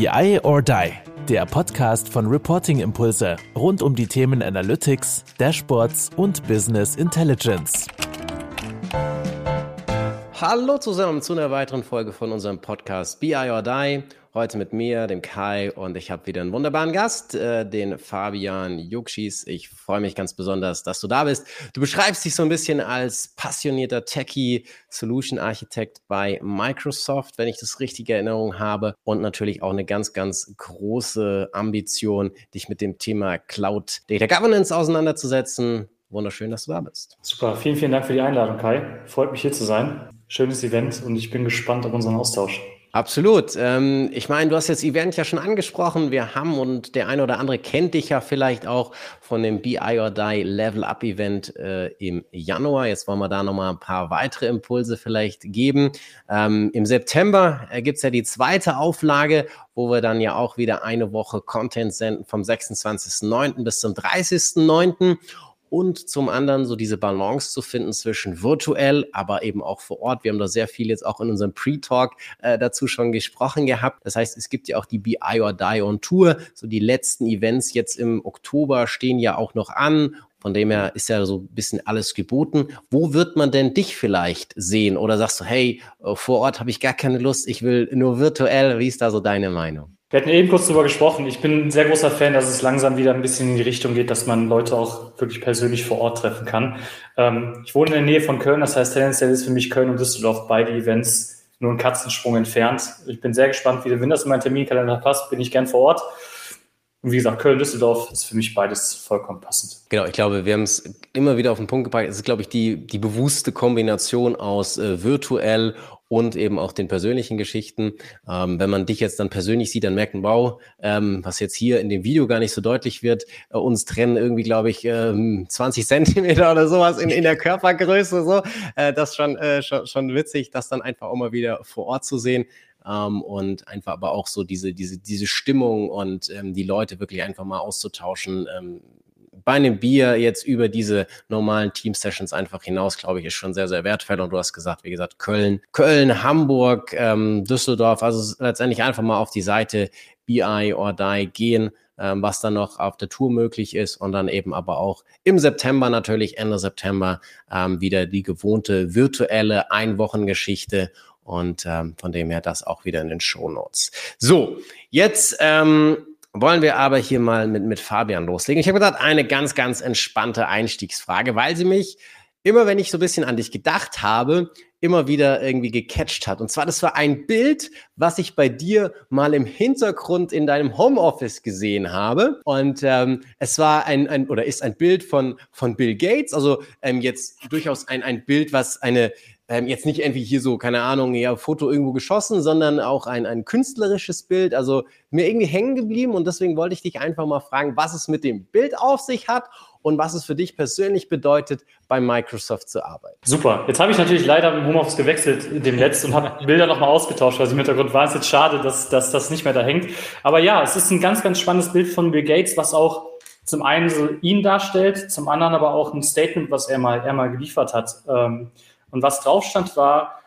BI or Die, der Podcast von Reporting Impulse rund um die Themen Analytics, Dashboards und Business Intelligence. Hallo zusammen zu einer weiteren Folge von unserem Podcast BI or Die. Heute mit mir, dem Kai, und ich habe wieder einen wunderbaren Gast, äh, den Fabian Jukschis. Ich freue mich ganz besonders, dass du da bist. Du beschreibst dich so ein bisschen als passionierter Techie, Solution Architect bei Microsoft, wenn ich das richtige Erinnerung habe, und natürlich auch eine ganz, ganz große Ambition, dich mit dem Thema Cloud Data Governance auseinanderzusetzen. Wunderschön, dass du da bist. Super, vielen, vielen Dank für die Einladung, Kai. Freut mich hier zu sein. Schönes Event und ich bin gespannt auf unseren Austausch. Absolut. Ähm, ich meine, du hast jetzt Event ja schon angesprochen. Wir haben und der eine oder andere kennt dich ja vielleicht auch von dem BI or Die Level Up Event äh, im Januar. Jetzt wollen wir da nochmal ein paar weitere Impulse vielleicht geben. Ähm, Im September äh, gibt's ja die zweite Auflage, wo wir dann ja auch wieder eine Woche Content senden vom 26.09. bis zum 30.09 und zum anderen so diese Balance zu finden zwischen virtuell, aber eben auch vor Ort. Wir haben da sehr viel jetzt auch in unserem Pre-Talk äh, dazu schon gesprochen gehabt. Das heißt, es gibt ja auch die BI or Die on Tour. So die letzten Events jetzt im Oktober stehen ja auch noch an von dem her ist ja so ein bisschen alles geboten. Wo wird man denn dich vielleicht sehen? Oder sagst du, hey, äh, vor Ort habe ich gar keine Lust, ich will nur virtuell. Wie ist da so deine Meinung? Wir hatten eben kurz darüber gesprochen. Ich bin ein sehr großer Fan, dass es langsam wieder ein bisschen in die Richtung geht, dass man Leute auch wirklich persönlich vor Ort treffen kann. Ähm, ich wohne in der Nähe von Köln, das heißt, tendenziell ist für mich Köln und Düsseldorf beide Events nur einen Katzensprung entfernt. Ich bin sehr gespannt, wie, wenn das in meinen Terminkalender passt, bin ich gern vor Ort. Und wie gesagt, Köln-Düsseldorf ist für mich beides vollkommen passend. Genau, ich glaube, wir haben es immer wieder auf den Punkt gebracht. Es ist, glaube ich, die, die bewusste Kombination aus äh, virtuell und eben auch den persönlichen Geschichten. Ähm, wenn man dich jetzt dann persönlich sieht, dann merkt man, wow, ähm, was jetzt hier in dem Video gar nicht so deutlich wird, äh, uns trennen irgendwie, glaube ich, ähm, 20 Zentimeter oder sowas in, in der Körpergröße. So, äh, das schon, äh, schon, schon witzig, das dann einfach auch mal wieder vor Ort zu sehen. Ähm, und einfach aber auch so diese, diese, diese Stimmung und ähm, die Leute wirklich einfach mal auszutauschen, ähm, bei einem Bier jetzt über diese normalen Team-Sessions einfach hinaus, glaube ich, ist schon sehr, sehr wertvoll. Und du hast gesagt, wie gesagt, Köln, Köln, Hamburg, ähm, Düsseldorf, also letztendlich einfach mal auf die Seite BI or Die gehen, ähm, was dann noch auf der Tour möglich ist und dann eben aber auch im September natürlich, Ende September, ähm, wieder die gewohnte virtuelle Einwochengeschichte und ähm, von dem her das auch wieder in den Show Notes. So, jetzt ähm, wollen wir aber hier mal mit, mit Fabian loslegen. Ich habe gedacht, eine ganz, ganz entspannte Einstiegsfrage, weil sie mich immer, wenn ich so ein bisschen an dich gedacht habe, immer wieder irgendwie gecatcht hat. Und zwar, das war ein Bild, was ich bei dir mal im Hintergrund in deinem Homeoffice gesehen habe. Und ähm, es war ein, ein oder ist ein Bild von, von Bill Gates, also ähm, jetzt durchaus ein, ein Bild, was eine ähm, jetzt nicht irgendwie hier so, keine Ahnung, ja, Foto irgendwo geschossen, sondern auch ein, ein künstlerisches Bild. Also mir irgendwie hängen geblieben und deswegen wollte ich dich einfach mal fragen, was es mit dem Bild auf sich hat und was es für dich persönlich bedeutet, bei Microsoft zu arbeiten. Super. Jetzt habe ich natürlich leider im Homeoffice gewechselt dem Netz und habe Bilder nochmal ausgetauscht, weil sie im Hintergrund war es jetzt schade, dass, dass das nicht mehr da hängt. Aber ja, es ist ein ganz, ganz spannendes Bild von Bill Gates, was auch zum einen so ihn darstellt, zum anderen aber auch ein Statement, was er mal, er mal geliefert hat. Ähm, und was drauf stand, war,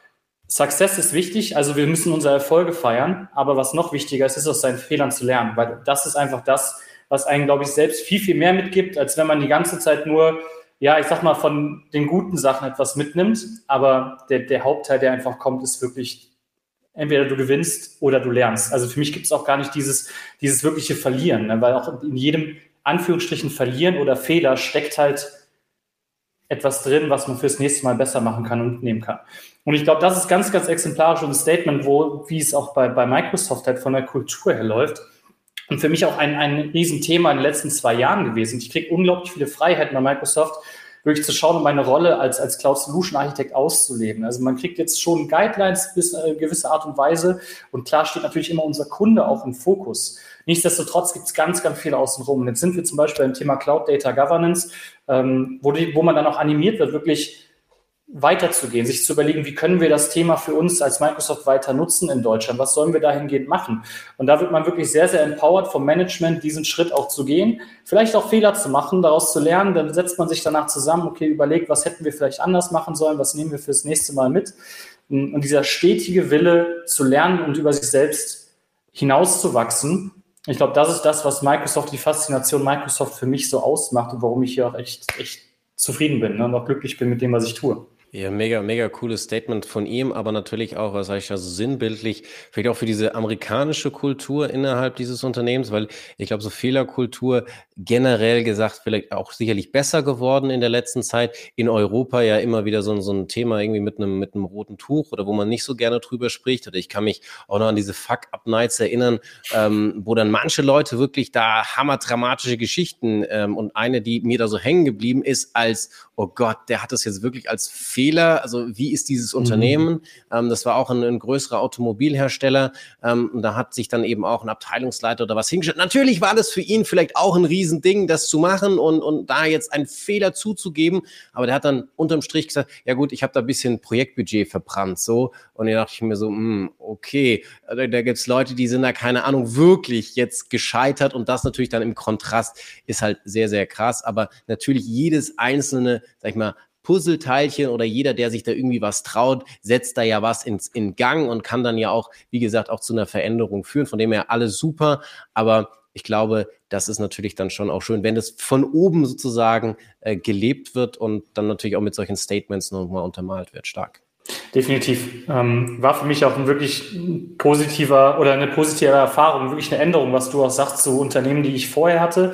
Success ist wichtig, also wir müssen unsere Erfolge feiern, aber was noch wichtiger ist, ist aus seinen Fehlern zu lernen, weil das ist einfach das, was einen, glaube ich, selbst viel, viel mehr mitgibt, als wenn man die ganze Zeit nur, ja, ich sag mal, von den guten Sachen etwas mitnimmt, aber der, der Hauptteil, der einfach kommt, ist wirklich entweder du gewinnst oder du lernst. Also für mich gibt es auch gar nicht dieses, dieses wirkliche Verlieren, ne? weil auch in jedem Anführungsstrichen Verlieren oder Fehler steckt halt etwas drin, was man fürs nächste Mal besser machen kann und mitnehmen kann. Und ich glaube, das ist ganz, ganz exemplarisch und ein Statement, wo, wie es auch bei, bei Microsoft halt von der Kultur her läuft. Und für mich auch ein, ein Riesenthema in den letzten zwei Jahren gewesen. Ich kriege unglaublich viele Freiheiten bei Microsoft, wirklich zu schauen, um meine Rolle als, als Cloud Solution Architekt auszuleben. Also man kriegt jetzt schon Guidelines bis eine gewisse Art und Weise. Und klar steht natürlich immer unser Kunde auch im Fokus. Nichtsdestotrotz gibt es ganz, ganz viel außenrum. Und jetzt sind wir zum Beispiel beim Thema Cloud Data Governance, ähm, wo, die, wo man dann auch animiert wird, wirklich weiterzugehen, sich zu überlegen, wie können wir das Thema für uns als Microsoft weiter nutzen in Deutschland? Was sollen wir dahingehend machen? Und da wird man wirklich sehr, sehr empowered vom Management, diesen Schritt auch zu gehen, vielleicht auch Fehler zu machen, daraus zu lernen. Dann setzt man sich danach zusammen, okay, überlegt, was hätten wir vielleicht anders machen sollen, was nehmen wir fürs nächste Mal mit? Und dieser stetige Wille zu lernen und über sich selbst hinauszuwachsen. Ich glaube, das ist das, was Microsoft, die Faszination Microsoft für mich so ausmacht und warum ich hier auch echt, echt zufrieden bin ne, und auch glücklich bin mit dem, was ich tue. Ja, mega, mega cooles Statement von ihm, aber natürlich auch, was sage ich, also sinnbildlich, vielleicht auch für diese amerikanische Kultur innerhalb dieses Unternehmens, weil ich glaube, so Fehlerkultur generell gesagt vielleicht auch sicherlich besser geworden in der letzten Zeit. In Europa ja immer wieder so, so ein Thema irgendwie mit einem, mit einem roten Tuch oder wo man nicht so gerne drüber spricht. Oder ich kann mich auch noch an diese Fuck-Up-Nights erinnern, ähm, wo dann manche Leute wirklich da hammerdramatische Geschichten ähm, und eine, die mir da so hängen geblieben ist, als, oh Gott, der hat das jetzt wirklich als Fehler, also wie ist dieses mhm. Unternehmen? Mhm. Ähm, das war auch ein, ein größerer Automobilhersteller ähm, und da hat sich dann eben auch ein Abteilungsleiter oder was hingestellt. Natürlich war das für ihn vielleicht auch ein Riesending, das zu machen und, und da jetzt einen Fehler zuzugeben. Aber der hat dann unterm Strich gesagt, ja gut, ich habe da ein bisschen Projektbudget verbrannt. So. Und da dachte ich mir so, mh, hm, okay, da, da gibt es Leute, die sind da, keine Ahnung, wirklich jetzt gescheitert. Und das natürlich dann im Kontrast ist halt sehr, sehr krass. Aber natürlich jedes einzelne, sag ich mal, Puzzleteilchen oder jeder, der sich da irgendwie was traut, setzt da ja was ins, in Gang und kann dann ja auch, wie gesagt, auch zu einer Veränderung führen. Von dem her alles super. Aber ich glaube, das ist natürlich dann schon auch schön, wenn es von oben sozusagen äh, gelebt wird und dann natürlich auch mit solchen Statements nochmal untermalt wird. Stark. Definitiv. Ähm, war für mich auch ein wirklich positiver oder eine positive Erfahrung, wirklich eine Änderung, was du auch sagst zu Unternehmen, die ich vorher hatte.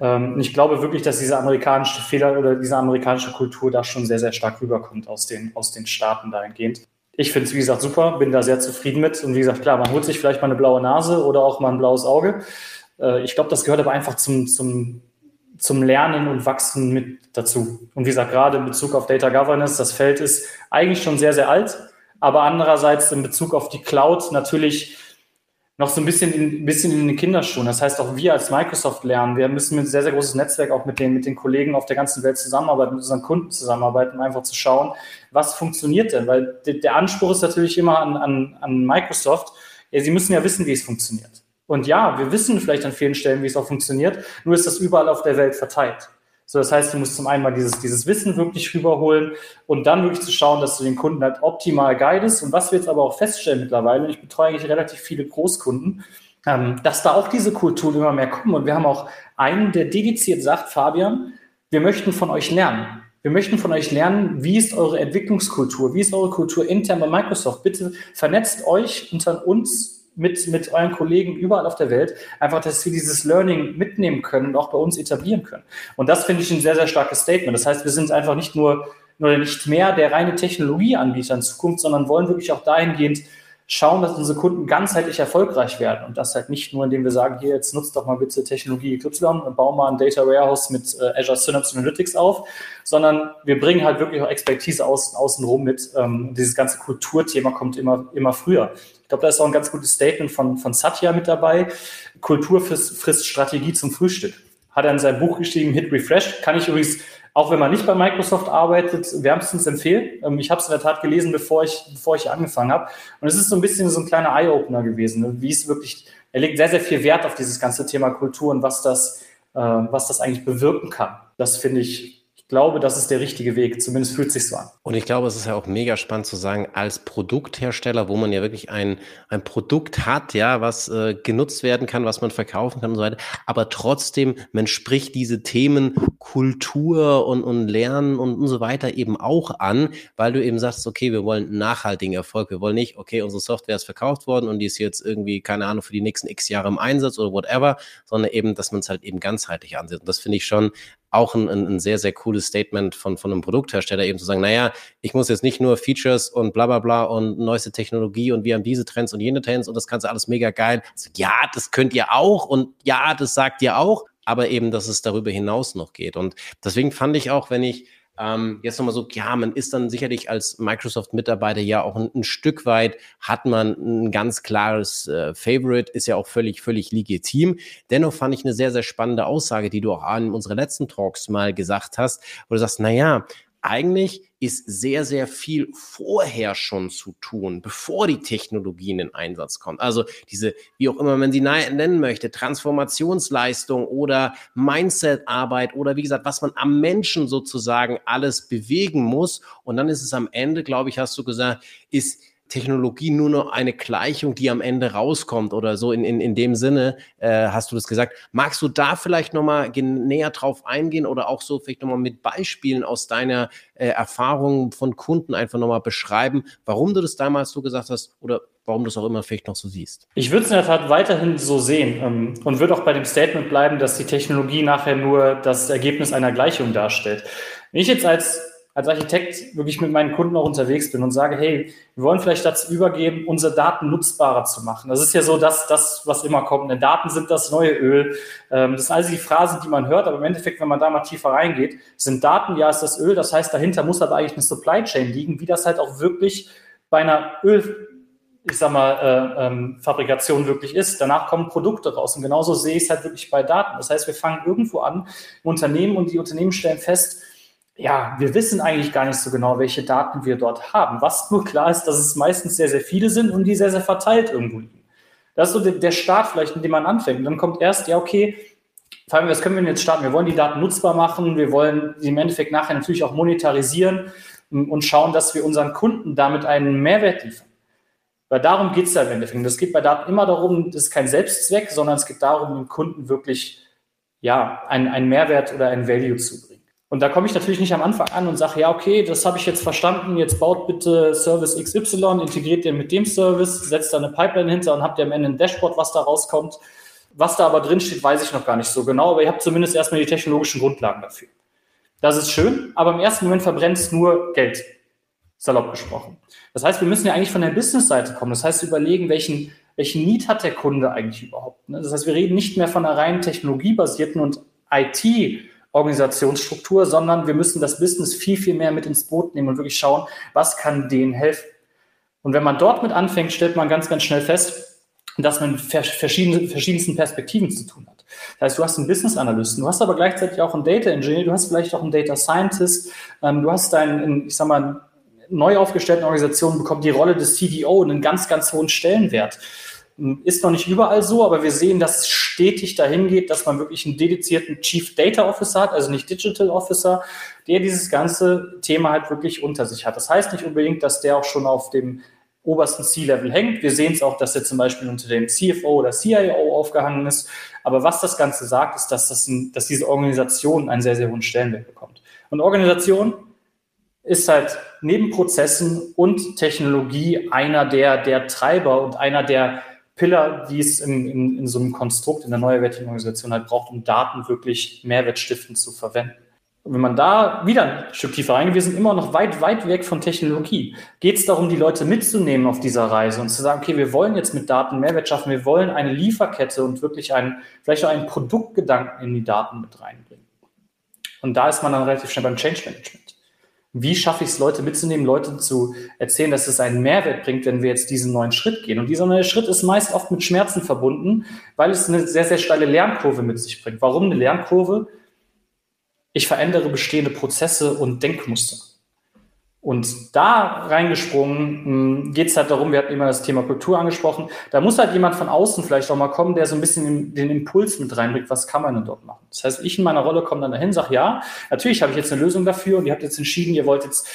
Ähm, und ich glaube wirklich, dass diese amerikanische Fehler oder diese amerikanische Kultur da schon sehr, sehr stark rüberkommt aus den, aus den Staaten dahingehend. Ich finde es, wie gesagt, super, bin da sehr zufrieden mit. Und wie gesagt, klar, man holt sich vielleicht mal eine blaue Nase oder auch mal ein blaues Auge. Äh, ich glaube, das gehört aber einfach zum, zum, zum Lernen und Wachsen mit dazu. Und wie gesagt, gerade in Bezug auf Data Governance, das Feld ist eigentlich schon sehr, sehr alt, aber andererseits in Bezug auf die Cloud natürlich noch so ein bisschen in, bisschen in den Kinderschuhen. Das heißt, auch wir als Microsoft lernen. Wir müssen mit sehr, sehr großes Netzwerk auch mit den, mit den Kollegen auf der ganzen Welt zusammenarbeiten, mit unseren Kunden zusammenarbeiten, um einfach zu schauen, was funktioniert denn? Weil der Anspruch ist natürlich immer an, an, an Microsoft, ja, sie müssen ja wissen, wie es funktioniert. Und ja, wir wissen vielleicht an vielen Stellen, wie es auch funktioniert, nur ist das überall auf der Welt verteilt. So, das heißt, du musst zum einen mal dieses, dieses Wissen wirklich rüberholen und dann wirklich zu schauen, dass du den Kunden halt optimal guidest. Und was wir jetzt aber auch feststellen mittlerweile, ich betreue eigentlich relativ viele Großkunden, ähm, dass da auch diese Kulturen immer mehr kommen. Und wir haben auch einen, der dediziert sagt, Fabian, wir möchten von euch lernen. Wir möchten von euch lernen, wie ist eure Entwicklungskultur, wie ist eure Kultur intern bei Microsoft. Bitte vernetzt euch unter uns mit, mit euren Kollegen überall auf der Welt, einfach, dass wir dieses Learning mitnehmen können und auch bei uns etablieren können. Und das finde ich ein sehr, sehr starkes Statement. Das heißt, wir sind einfach nicht nur, nur nicht mehr der reine Technologieanbieter in Zukunft, sondern wollen wirklich auch dahingehend schauen, dass unsere Kunden ganzheitlich erfolgreich werden. Und das halt nicht nur, indem wir sagen, hier, jetzt nutzt doch mal bitte Technologie XY und bauen mal ein Data Warehouse mit äh, Azure Synapse Analytics auf, sondern wir bringen halt wirklich auch Expertise außen, außen rum mit. Ähm, dieses ganze Kulturthema kommt immer, immer früher. Ich glaube, da ist auch ein ganz gutes Statement von, von Satya mit dabei. Kultur frisst Strategie zum Frühstück. Hat er in seinem Buch geschrieben, Hit Refresh. Kann ich übrigens auch wenn man nicht bei Microsoft arbeitet, wärmstens empfehlen. Ähm, ich habe es in der Tat gelesen, bevor ich, bevor ich angefangen habe. Und es ist so ein bisschen so ein kleiner Eye-Opener gewesen, ne? wie es wirklich, er legt sehr, sehr viel Wert auf dieses ganze Thema Kultur und was das, äh, was das eigentlich bewirken kann. Das finde ich glaube, das ist der richtige Weg. Zumindest fühlt sich so an. Und ich glaube, es ist ja auch mega spannend zu sagen, als Produkthersteller, wo man ja wirklich ein, ein Produkt hat, ja, was äh, genutzt werden kann, was man verkaufen kann und so weiter. Aber trotzdem, man spricht diese Themen Kultur und, und Lernen und, und so weiter eben auch an, weil du eben sagst, okay, wir wollen nachhaltigen Erfolg. Wir wollen nicht, okay, unsere Software ist verkauft worden und die ist jetzt irgendwie, keine Ahnung, für die nächsten x Jahre im Einsatz oder whatever, sondern eben, dass man es halt eben ganzheitlich ansieht. Und das finde ich schon auch ein, ein, sehr, sehr cooles Statement von, von einem Produkthersteller, eben zu sagen, naja, ich muss jetzt nicht nur Features und bla bla bla und neueste Technologie und wir haben diese Trends und jene Trends und das Ganze alles mega geil. Also, ja, das könnt ihr auch und ja, das sagt ihr auch, aber eben, dass es darüber hinaus noch geht. Und deswegen fand ich auch, wenn ich ähm, jetzt nochmal so, ja, man ist dann sicherlich als Microsoft-Mitarbeiter ja auch ein, ein, Stück weit, hat man ein ganz klares äh, Favorite, ist ja auch völlig, völlig legitim. Dennoch fand ich eine sehr, sehr spannende Aussage, die du auch an unsere letzten Talks mal gesagt hast, wo du sagst, na ja, eigentlich ist sehr, sehr viel vorher schon zu tun, bevor die Technologie in den Einsatz kommt. Also diese, wie auch immer man sie nennen möchte, Transformationsleistung oder Mindset-Arbeit oder wie gesagt, was man am Menschen sozusagen alles bewegen muss. Und dann ist es am Ende, glaube ich, hast du gesagt, ist Technologie nur noch eine Gleichung, die am Ende rauskommt oder so in, in, in dem Sinne, äh, hast du das gesagt. Magst du da vielleicht nochmal näher drauf eingehen oder auch so vielleicht nochmal mit Beispielen aus deiner äh, Erfahrung von Kunden einfach nochmal beschreiben, warum du das damals so gesagt hast oder warum du es auch immer vielleicht noch so siehst? Ich würde es in der Tat weiterhin so sehen ähm, und würde auch bei dem Statement bleiben, dass die Technologie nachher nur das Ergebnis einer Gleichung darstellt. Wenn ich jetzt als als Architekt wirklich mit meinen Kunden auch unterwegs bin und sage, hey, wir wollen vielleicht dazu übergeben, unsere Daten nutzbarer zu machen. Das ist ja so das, das was immer kommt. Denn Daten sind das neue Öl. Ähm, das sind also die Phrasen, die man hört, aber im Endeffekt, wenn man da mal tiefer reingeht, sind Daten, ja, ist das Öl. Das heißt, dahinter muss aber eigentlich eine Supply Chain liegen, wie das halt auch wirklich bei einer Öl, ich sag mal, äh, ähm, Fabrikation wirklich ist. Danach kommen Produkte raus. Und genauso sehe ich es halt wirklich bei Daten. Das heißt, wir fangen irgendwo an Unternehmen und die Unternehmen stellen fest, ja, wir wissen eigentlich gar nicht so genau, welche Daten wir dort haben. Was nur klar ist, dass es meistens sehr, sehr viele sind und die sehr, sehr verteilt irgendwo liegen. Das ist so der Start vielleicht, in dem man anfängt. Und dann kommt erst, ja, okay, vor allem, was können wir denn jetzt starten? Wir wollen die Daten nutzbar machen, wir wollen sie im Endeffekt nachher natürlich auch monetarisieren und schauen, dass wir unseren Kunden damit einen Mehrwert liefern. Weil darum geht es ja im Endeffekt. Es geht bei Daten immer darum, das ist kein Selbstzweck, sondern es geht darum, dem Kunden wirklich ja, einen, einen Mehrwert oder ein Value zu. Und da komme ich natürlich nicht am Anfang an und sage, ja, okay, das habe ich jetzt verstanden, jetzt baut bitte Service XY, integriert den mit dem Service, setzt da eine Pipeline hinter und habt ihr am Ende ein Dashboard, was da rauskommt. Was da aber drin steht, weiß ich noch gar nicht so genau, aber ihr habt zumindest erstmal die technologischen Grundlagen dafür. Das ist schön, aber im ersten Moment verbrennt es nur Geld, salopp gesprochen. Das heißt, wir müssen ja eigentlich von der Business-Seite kommen. Das heißt, überlegen, welchen, welchen Need hat der Kunde eigentlich überhaupt. Ne? Das heißt, wir reden nicht mehr von einer rein technologiebasierten und IT- Organisationsstruktur, sondern wir müssen das Business viel, viel mehr mit ins Boot nehmen und wirklich schauen, was kann denen helfen. Und wenn man dort mit anfängt, stellt man ganz, ganz schnell fest, dass man mit verschiedenen, verschiedensten Perspektiven zu tun hat. Das heißt, du hast einen Business Analysten, du hast aber gleichzeitig auch einen Data Engineer, du hast vielleicht auch einen Data Scientist, ähm, du hast einen, ich sag mal, neu aufgestellten Organisationen bekommt die Rolle des CDO einen ganz, ganz hohen Stellenwert. Ist noch nicht überall so, aber wir sehen, dass es stetig dahin geht, dass man wirklich einen dedizierten Chief Data Officer hat, also nicht Digital Officer, der dieses ganze Thema halt wirklich unter sich hat. Das heißt nicht unbedingt, dass der auch schon auf dem obersten C-Level hängt. Wir sehen es auch, dass er zum Beispiel unter dem CFO oder CIO aufgehangen ist. Aber was das Ganze sagt, ist, dass, das ein, dass diese Organisation einen sehr, sehr hohen Stellenwert bekommt. Und Organisation ist halt neben Prozessen und Technologie einer der, der Treiber und einer der Pillar, die es in, in, in so einem Konstrukt, in der neuwertigen Organisation halt braucht, um Daten wirklich mehrwertstiftend zu verwenden. Und wenn man da wieder ein Stück tiefer reingeht, wir sind immer noch weit, weit weg von Technologie. Geht es darum, die Leute mitzunehmen auf dieser Reise und zu sagen, okay, wir wollen jetzt mit Daten Mehrwert schaffen, wir wollen eine Lieferkette und wirklich einen, vielleicht auch einen Produktgedanken in die Daten mit reinbringen. Und da ist man dann relativ schnell beim Change Management wie schaffe ich es, Leute mitzunehmen, Leute zu erzählen, dass es einen Mehrwert bringt, wenn wir jetzt diesen neuen Schritt gehen. Und dieser neue Schritt ist meist oft mit Schmerzen verbunden, weil es eine sehr, sehr steile Lernkurve mit sich bringt. Warum eine Lernkurve? Ich verändere bestehende Prozesse und Denkmuster. Und da reingesprungen hm, geht es halt darum, wir hatten immer das Thema Kultur angesprochen, da muss halt jemand von außen vielleicht auch mal kommen, der so ein bisschen den Impuls mit reinbringt, was kann man denn dort machen. Das heißt, ich in meiner Rolle komme dann dahin, sage, ja, natürlich habe ich jetzt eine Lösung dafür und ihr habt jetzt entschieden, ihr wollt jetzt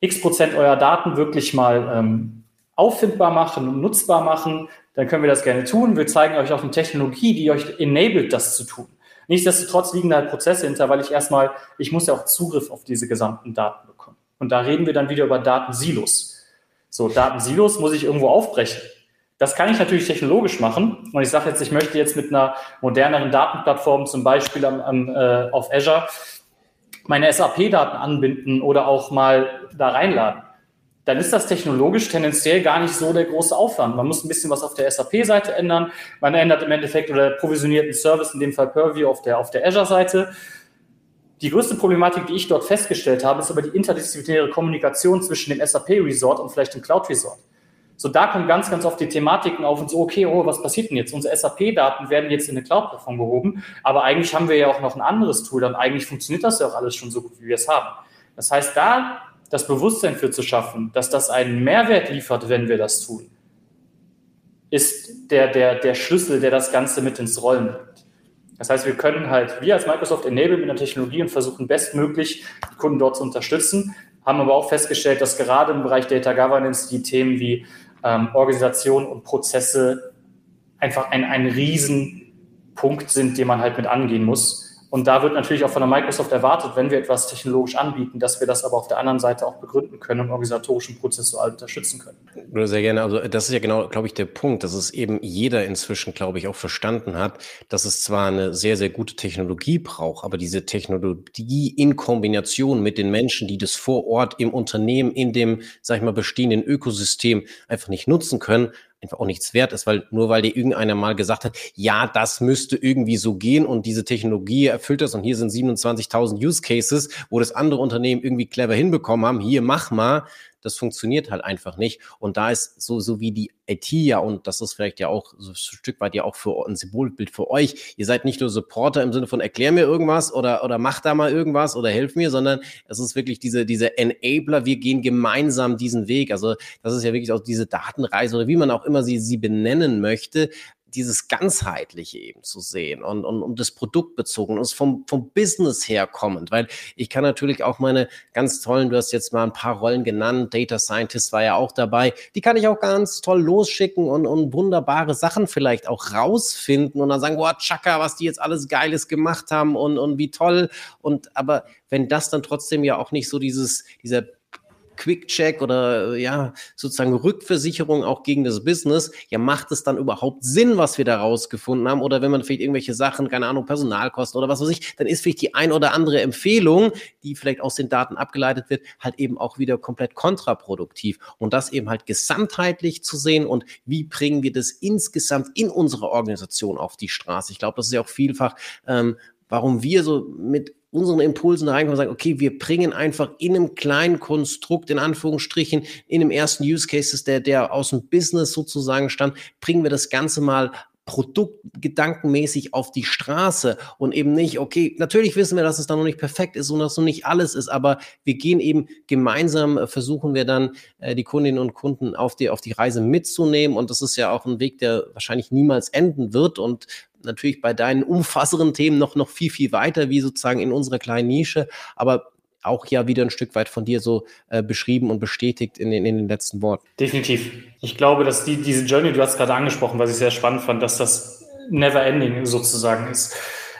x Prozent eurer Daten wirklich mal ähm, auffindbar machen und nutzbar machen, dann können wir das gerne tun. Wir zeigen euch auch eine Technologie, die euch enabled, das zu tun. Nichtsdestotrotz liegen da halt Prozesse hinter, weil ich erstmal, ich muss ja auch Zugriff auf diese gesamten Daten bekommen. Und da reden wir dann wieder über Datensilos. So, Datensilos muss ich irgendwo aufbrechen. Das kann ich natürlich technologisch machen. Und ich sage jetzt, ich möchte jetzt mit einer moderneren Datenplattform, zum Beispiel am, am, äh, auf Azure, meine SAP-Daten anbinden oder auch mal da reinladen. Dann ist das technologisch tendenziell gar nicht so der große Aufwand. Man muss ein bisschen was auf der SAP-Seite ändern. Man ändert im Endeffekt oder provisionierten Service, in dem Fall Purview, auf der, auf der Azure-Seite. Die größte Problematik, die ich dort festgestellt habe, ist aber die interdisziplinäre Kommunikation zwischen dem SAP-Resort und vielleicht dem Cloud-Resort. So, da kommen ganz, ganz oft die Thematiken auf und so, okay, oh, was passiert denn jetzt? Unsere SAP-Daten werden jetzt in eine Cloud-Plattform gehoben, aber eigentlich haben wir ja auch noch ein anderes Tool, dann eigentlich funktioniert das ja auch alles schon so gut, wie wir es haben. Das heißt, da das Bewusstsein für zu schaffen, dass das einen Mehrwert liefert, wenn wir das tun, ist der, der, der Schlüssel, der das Ganze mit ins Rollen bringt. Das heißt, wir können halt, wir als Microsoft enablen mit der Technologie und versuchen bestmöglich, die Kunden dort zu unterstützen. haben aber auch festgestellt, dass gerade im Bereich Data Governance die Themen wie ähm, Organisation und Prozesse einfach ein, ein Riesenpunkt sind, den man halt mit angehen muss. Und da wird natürlich auch von der Microsoft erwartet, wenn wir etwas technologisch anbieten, dass wir das aber auf der anderen Seite auch begründen können und organisatorischen prozessual unterstützen können. Sehr gerne. Also das ist ja genau, glaube ich, der Punkt, dass es eben jeder inzwischen, glaube ich, auch verstanden hat, dass es zwar eine sehr, sehr gute Technologie braucht, aber diese Technologie in Kombination mit den Menschen, die das vor Ort im Unternehmen, in dem, sag ich mal, bestehenden Ökosystem einfach nicht nutzen können, einfach auch nichts wert ist, weil nur weil dir irgendeiner mal gesagt hat, ja, das müsste irgendwie so gehen und diese Technologie erfüllt das und hier sind 27.000 Use Cases, wo das andere Unternehmen irgendwie clever hinbekommen haben, hier mach mal, das funktioniert halt einfach nicht. Und da ist so, so wie die IT ja, und das ist vielleicht ja auch so ein Stück weit ja auch für ein Symbolbild für euch. Ihr seid nicht nur Supporter im Sinne von erklär mir irgendwas oder, oder mach da mal irgendwas oder helf mir, sondern es ist wirklich diese, diese Enabler. Wir gehen gemeinsam diesen Weg. Also das ist ja wirklich auch diese Datenreise oder wie man auch immer sie, sie benennen möchte dieses ganzheitliche eben zu sehen und, und, und das Produkt bezogen und vom, vom Business her kommend, weil ich kann natürlich auch meine ganz tollen, du hast jetzt mal ein paar Rollen genannt, Data Scientist war ja auch dabei, die kann ich auch ganz toll losschicken und, und wunderbare Sachen vielleicht auch rausfinden und dann sagen, boah, Chaka, was die jetzt alles Geiles gemacht haben und, und wie toll. Und aber wenn das dann trotzdem ja auch nicht so dieses, dieser Quick-Check oder ja, sozusagen Rückversicherung auch gegen das Business, ja, macht es dann überhaupt Sinn, was wir da rausgefunden haben? Oder wenn man vielleicht irgendwelche Sachen, keine Ahnung, Personalkosten oder was weiß ich, dann ist vielleicht die ein oder andere Empfehlung, die vielleicht aus den Daten abgeleitet wird, halt eben auch wieder komplett kontraproduktiv. Und das eben halt gesamtheitlich zu sehen und wie bringen wir das insgesamt in unsere Organisation auf die Straße. Ich glaube, das ist ja auch vielfach, ähm, warum wir so mit unseren Impulsen da reinkommen und sagen, okay, wir bringen einfach in einem kleinen Konstrukt, in Anführungsstrichen, in dem ersten Use Cases, der, der aus dem Business sozusagen stand, bringen wir das Ganze mal produktgedankenmäßig auf die Straße und eben nicht, okay, natürlich wissen wir, dass es da noch nicht perfekt ist und dass noch nicht alles ist, aber wir gehen eben gemeinsam, äh, versuchen wir dann äh, die Kundinnen und Kunden auf die, auf die Reise mitzunehmen und das ist ja auch ein Weg, der wahrscheinlich niemals enden wird und natürlich bei deinen umfassenden Themen noch, noch viel, viel weiter, wie sozusagen in unserer kleinen Nische, aber auch ja wieder ein Stück weit von dir so äh, beschrieben und bestätigt in den, in den letzten Worten. Definitiv. Ich glaube, dass die, diese Journey, du hast gerade angesprochen, was ich sehr spannend fand, dass das never ending sozusagen ist.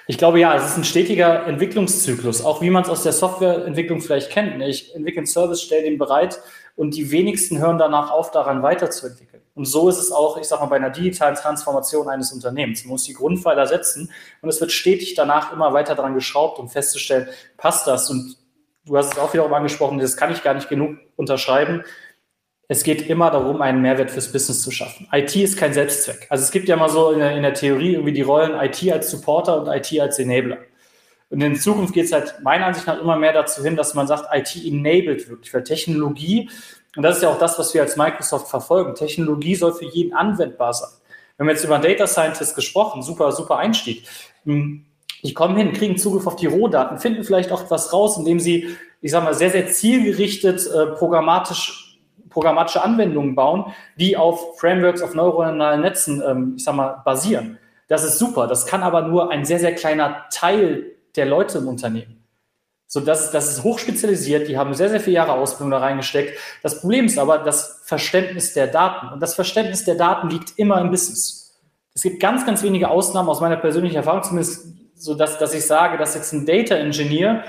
Ich glaube, ja, es ist ein stetiger Entwicklungszyklus, auch wie man es aus der Softwareentwicklung vielleicht kennt. Ich entwickle einen Service, stelle den bereit und die wenigsten hören danach auf, daran weiterzuentwickeln. Und so ist es auch, ich sage mal, bei einer digitalen Transformation eines Unternehmens. Man muss die Grundpfeiler setzen und es wird stetig danach immer weiter daran geschraubt, um festzustellen, passt das? Und du hast es auch wiederum angesprochen, das kann ich gar nicht genug unterschreiben. Es geht immer darum, einen Mehrwert fürs Business zu schaffen. IT ist kein Selbstzweck. Also es gibt ja mal so in der, in der Theorie irgendwie die Rollen IT als Supporter und IT als Enabler. Und in Zukunft geht es halt meiner Ansicht nach immer mehr dazu hin, dass man sagt, IT enabled wirklich, weil Technologie und das ist ja auch das, was wir als Microsoft verfolgen. Technologie soll für jeden anwendbar sein. Wir haben jetzt über Data Scientist gesprochen, super, super Einstieg. Hm, die kommen hin, kriegen Zugriff auf die Rohdaten, finden vielleicht auch was raus, indem sie, ich sage mal, sehr, sehr zielgerichtet äh, programmatisch, programmatische Anwendungen bauen, die auf Frameworks, auf neuronalen Netzen, ähm, ich sage mal, basieren. Das ist super. Das kann aber nur ein sehr, sehr kleiner Teil der Leute im Unternehmen. So, das, das ist hochspezialisiert, die haben sehr, sehr viele Jahre Ausbildung da reingesteckt. Das Problem ist aber das Verständnis der Daten. Und das Verständnis der Daten liegt immer im Business. Es gibt ganz, ganz wenige Ausnahmen aus meiner persönlichen Erfahrung, zumindest so, dass, dass ich sage, dass jetzt ein Data Engineer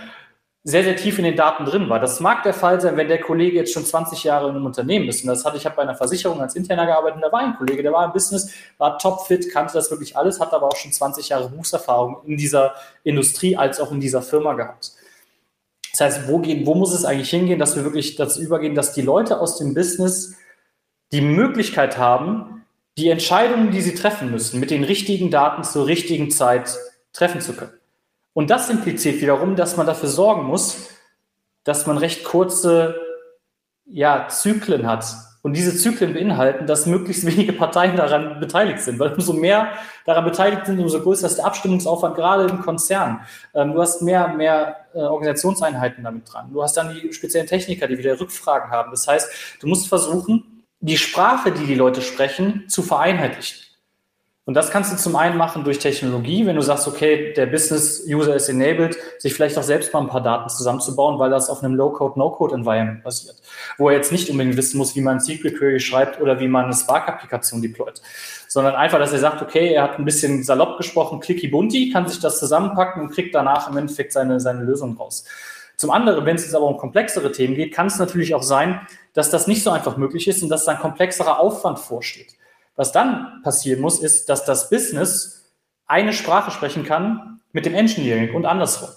sehr, sehr tief in den Daten drin war. Das mag der Fall sein, wenn der Kollege jetzt schon 20 Jahre in einem Unternehmen ist. Und das hatte ich habe bei einer Versicherung als Interner gearbeitet und da war ein Kollege, der war im Business, war topfit, kannte das wirklich alles, hat aber auch schon 20 Jahre Berufserfahrung in dieser Industrie als auch in dieser Firma gehabt. Das heißt, wo, gehen, wo muss es eigentlich hingehen, dass wir wirklich dazu übergehen, dass die Leute aus dem Business die Möglichkeit haben, die Entscheidungen, die sie treffen müssen, mit den richtigen Daten zur richtigen Zeit treffen zu können. Und das impliziert wiederum, dass man dafür sorgen muss, dass man recht kurze ja, Zyklen hat, und diese Zyklen beinhalten, dass möglichst wenige Parteien daran beteiligt sind, weil umso mehr daran beteiligt sind, umso größer ist der Abstimmungsaufwand, gerade im Konzern. Ähm, du hast mehr, mehr äh, Organisationseinheiten damit dran. Du hast dann die speziellen Techniker, die wieder Rückfragen haben. Das heißt, du musst versuchen, die Sprache, die die Leute sprechen, zu vereinheitlichen. Und das kannst du zum einen machen durch Technologie, wenn du sagst, okay, der Business-User ist enabled, sich vielleicht auch selbst mal ein paar Daten zusammenzubauen, weil das auf einem Low-Code, No-Code-Environment basiert, wo er jetzt nicht unbedingt wissen muss, wie man SQL Query schreibt oder wie man eine Spark-Applikation deployt, sondern einfach, dass er sagt, okay, er hat ein bisschen salopp gesprochen, clicky bunti, kann sich das zusammenpacken und kriegt danach im Endeffekt seine, seine Lösung raus. Zum anderen, wenn es jetzt aber um komplexere Themen geht, kann es natürlich auch sein, dass das nicht so einfach möglich ist und dass da ein komplexerer Aufwand vorsteht. Was dann passieren muss, ist, dass das Business eine Sprache sprechen kann mit dem Engineering und andersrum.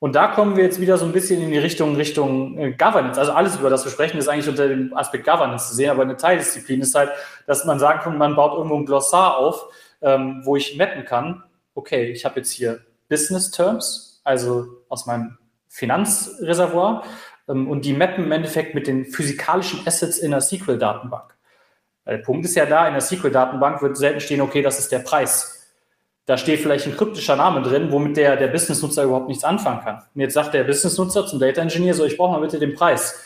Und da kommen wir jetzt wieder so ein bisschen in die Richtung, Richtung äh, Governance. Also alles, über das wir sprechen, ist eigentlich unter dem Aspekt Governance zu sehen, aber eine Teildisziplin ist halt, dass man sagen kann, man baut irgendwo ein Glossar auf, ähm, wo ich mappen kann, okay, ich habe jetzt hier Business Terms, also aus meinem Finanzreservoir, ähm, und die mappen im Endeffekt mit den physikalischen Assets in der SQL-Datenbank. Der Punkt ist ja da, in der SQL-Datenbank wird selten stehen, okay, das ist der Preis. Da steht vielleicht ein kryptischer Name drin, womit der, der Business-Nutzer überhaupt nichts anfangen kann. Und jetzt sagt der Business-Nutzer zum Data Engineer so, ich brauche mal bitte den Preis.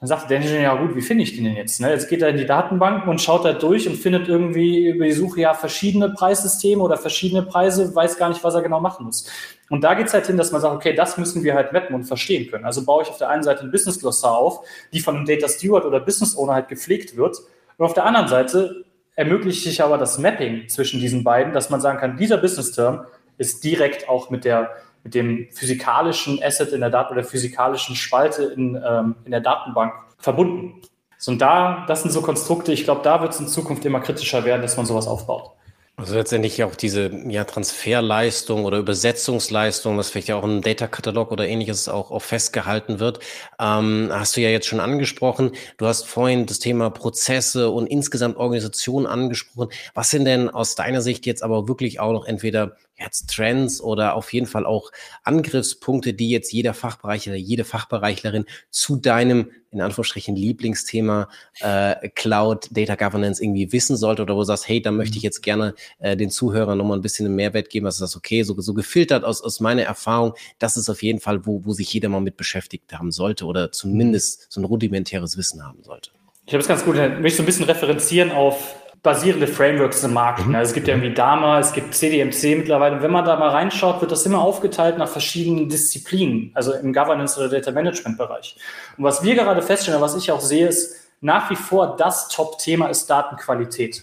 Dann sagt der Ingenieur, ja gut, wie finde ich den denn jetzt? Ne? Jetzt geht er in die Datenbank und schaut da durch und findet irgendwie über die Suche ja verschiedene Preissysteme oder verschiedene Preise, weiß gar nicht, was er genau machen muss. Und da geht es halt hin, dass man sagt, okay, das müssen wir halt mappen und verstehen können. Also baue ich auf der einen Seite ein Business-Glossar auf, die von einem Data Steward oder Business Owner halt gepflegt wird und auf der anderen Seite ermöglicht sich aber das Mapping zwischen diesen beiden, dass man sagen kann, dieser Business Term ist direkt auch mit der mit dem physikalischen Asset in der Daten oder physikalischen Spalte in, ähm, in der Datenbank verbunden. So, und da, das sind so Konstrukte, ich glaube, da wird es in Zukunft immer kritischer werden, dass man sowas aufbaut. Also letztendlich auch diese ja, Transferleistung oder Übersetzungsleistung, was vielleicht ja auch im Data-Katalog oder ähnliches auch, auch festgehalten wird, ähm, hast du ja jetzt schon angesprochen. Du hast vorhin das Thema Prozesse und insgesamt Organisation angesprochen. Was sind denn aus deiner Sicht jetzt aber wirklich auch noch entweder jetzt Trends oder auf jeden Fall auch Angriffspunkte, die jetzt jeder Fachbereichler, jede Fachbereichlerin zu deinem, in Anführungsstrichen, Lieblingsthema äh, Cloud Data Governance irgendwie wissen sollte oder wo du sagst, hey, da möchte ich mhm. jetzt gerne äh, den Zuhörern nochmal ein bisschen einen Mehrwert geben, was ist das okay, so, so gefiltert aus, aus meiner Erfahrung, das ist auf jeden Fall, wo, wo sich jeder mal mit beschäftigt haben sollte oder zumindest so ein rudimentäres Wissen haben sollte. Ich habe es ganz gut, ich möchte so ein bisschen referenzieren auf basierende Frameworks im Markt. Mhm. Also es gibt ja irgendwie Dama, es gibt CDMC mittlerweile. Und wenn man da mal reinschaut, wird das immer aufgeteilt nach verschiedenen Disziplinen, also im Governance- oder Data Management-Bereich. Und was wir gerade feststellen, was ich auch sehe, ist, nach wie vor das Top-Thema ist Datenqualität.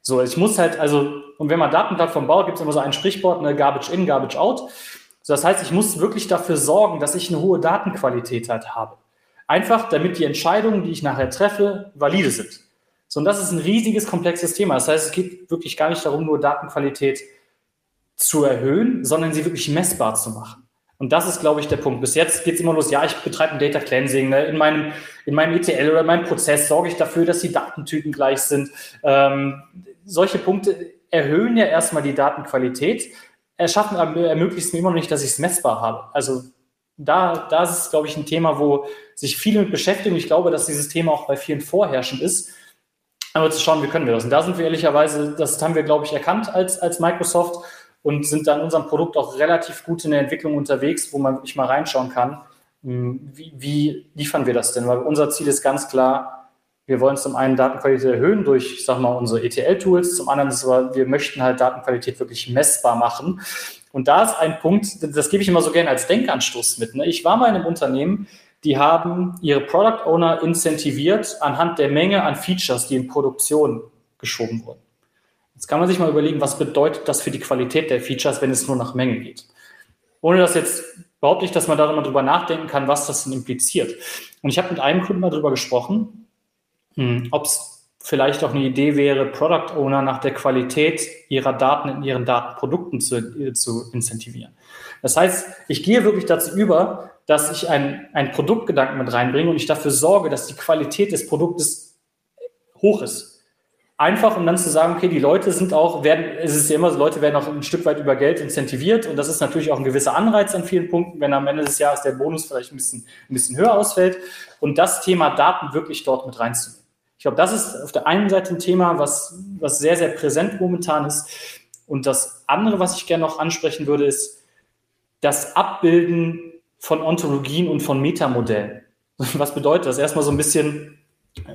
So, ich muss halt, also, und wenn man Datenplattform baut, gibt es immer so ein Sprichwort, eine Garbage in, Garbage out. So, das heißt, ich muss wirklich dafür sorgen, dass ich eine hohe Datenqualität halt habe. Einfach, damit die Entscheidungen, die ich nachher treffe, valide sind. So, und das ist ein riesiges, komplexes Thema. Das heißt, es geht wirklich gar nicht darum, nur Datenqualität zu erhöhen, sondern sie wirklich messbar zu machen. Und das ist, glaube ich, der Punkt. Bis jetzt geht es immer los, ja, ich betreibe ein Data Cleansing. Ne? In, meinem, in meinem ETL oder in meinem Prozess sorge ich dafür, dass die Datentypen gleich sind. Ähm, solche Punkte erhöhen ja erstmal die Datenqualität, erschaffen, ermöglicht es mir immer noch nicht, dass ich es messbar habe. Also da, da ist es, glaube ich, ein Thema, wo sich viele mit beschäftigen. Ich glaube, dass dieses Thema auch bei vielen vorherrschend ist aber zu schauen, wie können wir das. Und da sind wir ehrlicherweise, das haben wir, glaube ich, erkannt als, als Microsoft und sind dann unserem Produkt auch relativ gut in der Entwicklung unterwegs, wo man wirklich mal reinschauen kann, hm, wie, wie liefern wir das denn? Weil unser Ziel ist ganz klar, wir wollen zum einen Datenqualität erhöhen durch, ich sag mal, unsere ETL-Tools, zum anderen ist aber, wir möchten halt Datenqualität wirklich messbar machen. Und da ist ein Punkt, das gebe ich immer so gerne als Denkanstoß mit. Ne? Ich war mal in einem Unternehmen, die haben ihre Product Owner incentiviert anhand der Menge an Features, die in Produktion geschoben wurden. Jetzt kann man sich mal überlegen, was bedeutet das für die Qualität der Features, wenn es nur nach Menge geht. Ohne dass jetzt überhaupt nicht, dass man darüber nachdenken kann, was das denn impliziert. Und ich habe mit einem Kunden mal darüber gesprochen, hm, ob es vielleicht auch eine Idee wäre, Product Owner nach der Qualität ihrer Daten in ihren Datenprodukten zu, äh, zu incentivieren. Das heißt, ich gehe wirklich dazu über, dass ich ein, ein Produktgedanken mit reinbringe und ich dafür sorge, dass die Qualität des Produktes hoch ist. Einfach, um dann zu sagen, okay, die Leute sind auch, werden, es ist ja immer so, Leute werden auch ein Stück weit über Geld incentiviert und das ist natürlich auch ein gewisser Anreiz an vielen Punkten, wenn am Ende des Jahres der Bonus vielleicht ein bisschen, ein bisschen höher ausfällt und das Thema Daten wirklich dort mit reinzunehmen. Ich glaube, das ist auf der einen Seite ein Thema, was, was sehr, sehr präsent momentan ist. Und das andere, was ich gerne noch ansprechen würde, ist das Abbilden von Ontologien und von Metamodellen. Was bedeutet das? Erstmal so ein bisschen,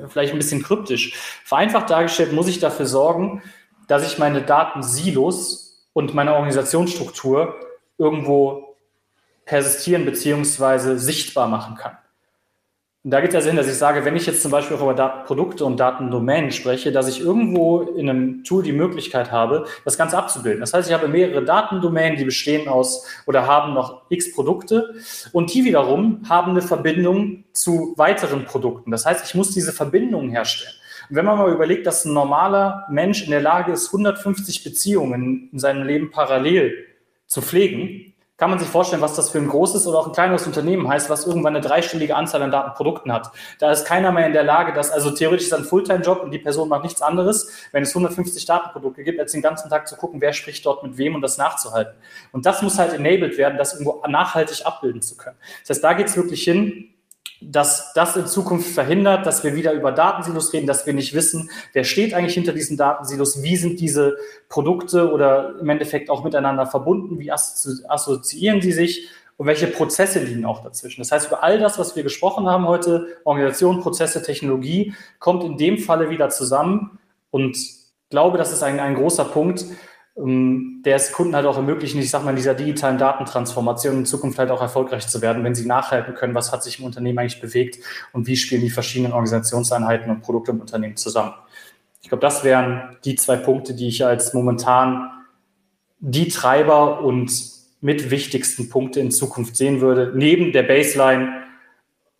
vielleicht ein bisschen kryptisch. Vereinfacht dargestellt muss ich dafür sorgen, dass ich meine Datensilos und meine Organisationsstruktur irgendwo persistieren bzw. sichtbar machen kann. Und da geht es also hin, dass ich sage, wenn ich jetzt zum Beispiel auch über Datenprodukte und Datendomänen spreche, dass ich irgendwo in einem Tool die Möglichkeit habe, das Ganze abzubilden. Das heißt, ich habe mehrere Datendomänen, die bestehen aus oder haben noch x Produkte und die wiederum haben eine Verbindung zu weiteren Produkten. Das heißt, ich muss diese Verbindungen herstellen. Und wenn man mal überlegt, dass ein normaler Mensch in der Lage ist, 150 Beziehungen in seinem Leben parallel zu pflegen, kann man sich vorstellen, was das für ein großes oder auch ein kleineres Unternehmen heißt, was irgendwann eine dreistellige Anzahl an Datenprodukten hat. Da ist keiner mehr in der Lage, dass, also theoretisch ist ein Fulltime-Job und die Person macht nichts anderes, wenn es 150 Datenprodukte gibt, als den ganzen Tag zu gucken, wer spricht dort mit wem und das nachzuhalten. Und das muss halt enabled werden, das irgendwo nachhaltig abbilden zu können. Das heißt, da geht es wirklich hin, dass das in Zukunft verhindert, dass wir wieder über Datensilos reden, dass wir nicht wissen, wer steht eigentlich hinter diesen Datensilos, wie sind diese Produkte oder im Endeffekt auch miteinander verbunden, wie assoziieren sie sich und welche Prozesse liegen auch dazwischen. Das heißt, über all das, was wir gesprochen haben heute, Organisation, Prozesse, Technologie, kommt in dem Falle wieder zusammen und glaube, das ist ein, ein großer Punkt, der es Kunden halt auch ermöglichen, ich sag mal, in dieser digitalen Datentransformation in Zukunft halt auch erfolgreich zu werden, wenn sie nachhalten können, was hat sich im Unternehmen eigentlich bewegt und wie spielen die verschiedenen Organisationseinheiten und Produkte im Unternehmen zusammen. Ich glaube, das wären die zwei Punkte, die ich als momentan die Treiber und mit wichtigsten Punkte in Zukunft sehen würde, neben der Baseline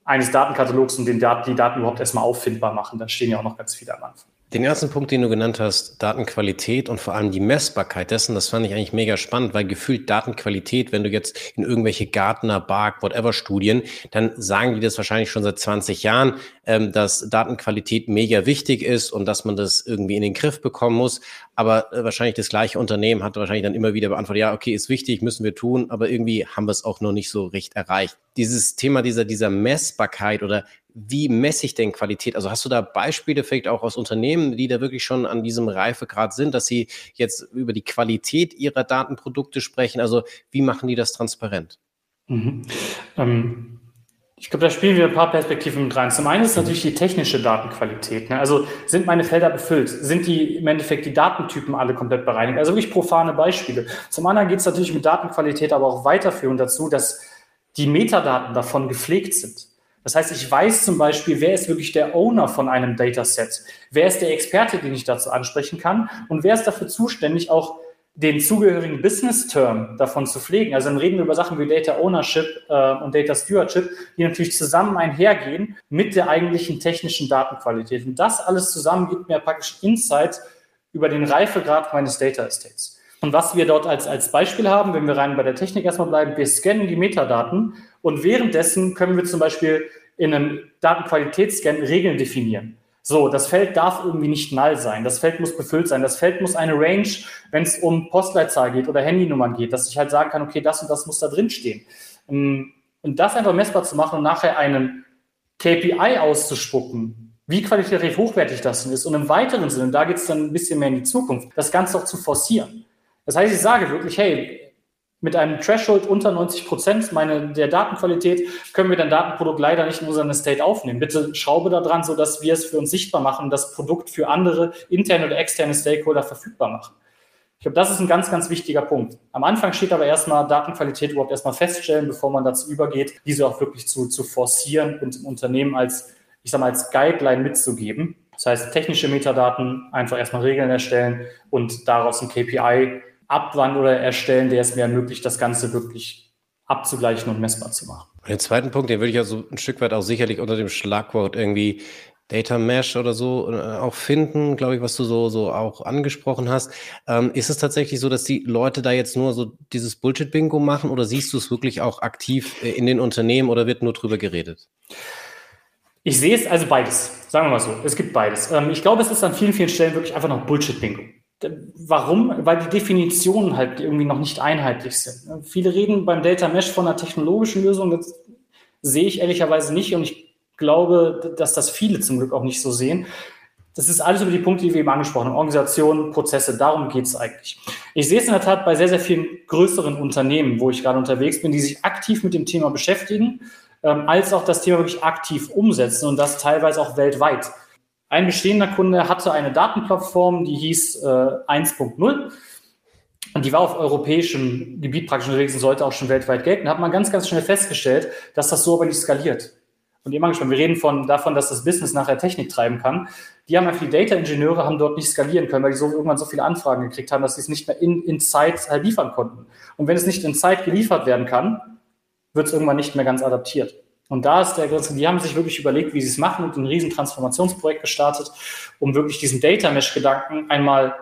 eines Datenkatalogs und den Daten, die Daten überhaupt erstmal auffindbar machen. Da stehen ja auch noch ganz viele am Anfang. Den ersten Punkt, den du genannt hast, Datenqualität und vor allem die Messbarkeit dessen, das fand ich eigentlich mega spannend, weil gefühlt Datenqualität, wenn du jetzt in irgendwelche Gartner, Bark, whatever Studien, dann sagen die das wahrscheinlich schon seit 20 Jahren, ähm, dass Datenqualität mega wichtig ist und dass man das irgendwie in den Griff bekommen muss. Aber äh, wahrscheinlich das gleiche Unternehmen hat wahrscheinlich dann immer wieder beantwortet, ja, okay, ist wichtig, müssen wir tun, aber irgendwie haben wir es auch noch nicht so recht erreicht. Dieses Thema dieser, dieser Messbarkeit oder wie messe ich denn Qualität? Also hast du da Beispiele vielleicht auch aus Unternehmen, die da wirklich schon an diesem Reifegrad sind, dass sie jetzt über die Qualität ihrer Datenprodukte sprechen? Also wie machen die das transparent? Mhm. Ähm, ich glaube, da spielen wir ein paar Perspektiven mit rein. Zum einen ist natürlich die technische Datenqualität. Ne? Also sind meine Felder befüllt? Sind die im Endeffekt die Datentypen alle komplett bereinigt? Also wirklich profane Beispiele. Zum anderen geht es natürlich mit Datenqualität aber auch weiterführend dazu, dass die Metadaten davon gepflegt sind. Das heißt, ich weiß zum Beispiel, wer ist wirklich der Owner von einem Dataset? Wer ist der Experte, den ich dazu ansprechen kann? Und wer ist dafür zuständig, auch den zugehörigen Business-Term davon zu pflegen? Also dann reden wir über Sachen wie Data Ownership äh, und Data Stewardship, die natürlich zusammen einhergehen mit der eigentlichen technischen Datenqualität. Und das alles zusammen gibt mir praktisch Insight über den Reifegrad meines Data Estates. Und was wir dort als, als Beispiel haben, wenn wir rein bei der Technik erstmal bleiben, wir scannen die Metadaten und währenddessen können wir zum Beispiel in einem Datenqualitätsscan Regeln definieren. So, das Feld darf irgendwie nicht null sein. Das Feld muss befüllt sein. Das Feld muss eine Range, wenn es um Postleitzahl geht oder Handynummern geht, dass ich halt sagen kann, okay, das und das muss da drin stehen. Ähm, und das einfach messbar zu machen und nachher einen KPI auszuspucken, wie qualitativ hochwertig das denn ist. Und im weiteren Sinne, da geht es dann ein bisschen mehr in die Zukunft, das Ganze auch zu forcieren. Das heißt, ich sage wirklich, hey, mit einem Threshold unter 90 Prozent der Datenqualität können wir dein Datenprodukt leider nicht in unseren Estate aufnehmen. Bitte schraube da dran, sodass wir es für uns sichtbar machen das Produkt für andere interne oder externe Stakeholder verfügbar machen. Ich glaube, das ist ein ganz, ganz wichtiger Punkt. Am Anfang steht aber erstmal Datenqualität überhaupt erstmal feststellen, bevor man dazu übergeht, diese auch wirklich zu, zu forcieren und im Unternehmen als, ich sag mal, als Guideline mitzugeben. Das heißt, technische Metadaten einfach erstmal Regeln erstellen und daraus ein KPI abwandeln oder erstellen, der es mir ermöglicht, das Ganze wirklich abzugleichen und messbar zu machen. Und den zweiten Punkt, den würde ich also ein Stück weit auch sicherlich unter dem Schlagwort irgendwie Data Mesh oder so äh, auch finden, glaube ich, was du so, so auch angesprochen hast. Ähm, ist es tatsächlich so, dass die Leute da jetzt nur so dieses Bullshit-Bingo machen oder siehst du es wirklich auch aktiv äh, in den Unternehmen oder wird nur drüber geredet? Ich sehe es also beides, sagen wir mal so. Es gibt beides. Ähm, ich glaube, es ist an vielen, vielen Stellen wirklich einfach noch Bullshit-Bingo. Warum? Weil die Definitionen halt irgendwie noch nicht einheitlich sind. Viele reden beim Data Mesh von einer technologischen Lösung. Das sehe ich ehrlicherweise nicht und ich glaube, dass das viele zum Glück auch nicht so sehen. Das ist alles über die Punkte, die wir eben angesprochen haben. Organisationen, Prozesse, darum geht es eigentlich. Ich sehe es in der Tat bei sehr, sehr vielen größeren Unternehmen, wo ich gerade unterwegs bin, die sich aktiv mit dem Thema beschäftigen, ähm, als auch das Thema wirklich aktiv umsetzen und das teilweise auch weltweit. Ein bestehender Kunde hatte eine Datenplattform, die hieß äh, 1.0 und die war auf europäischem Gebiet praktisch unterwegs und sollte auch schon weltweit gelten. Da hat man ganz, ganz schnell festgestellt, dass das so aber nicht skaliert. Und immer gespannt, wir reden von, davon, dass das Business nachher Technik treiben kann. Die haben einfach die Data-Ingenieure haben dort nicht skalieren können, weil die so irgendwann so viele Anfragen gekriegt haben, dass sie es nicht mehr in, in Zeit halt liefern konnten. Und wenn es nicht in Zeit geliefert werden kann, wird es irgendwann nicht mehr ganz adaptiert. Und da ist der ganze, die haben sich wirklich überlegt, wie sie es machen und ein riesen Transformationsprojekt gestartet, um wirklich diesen Data Mesh-Gedanken einmal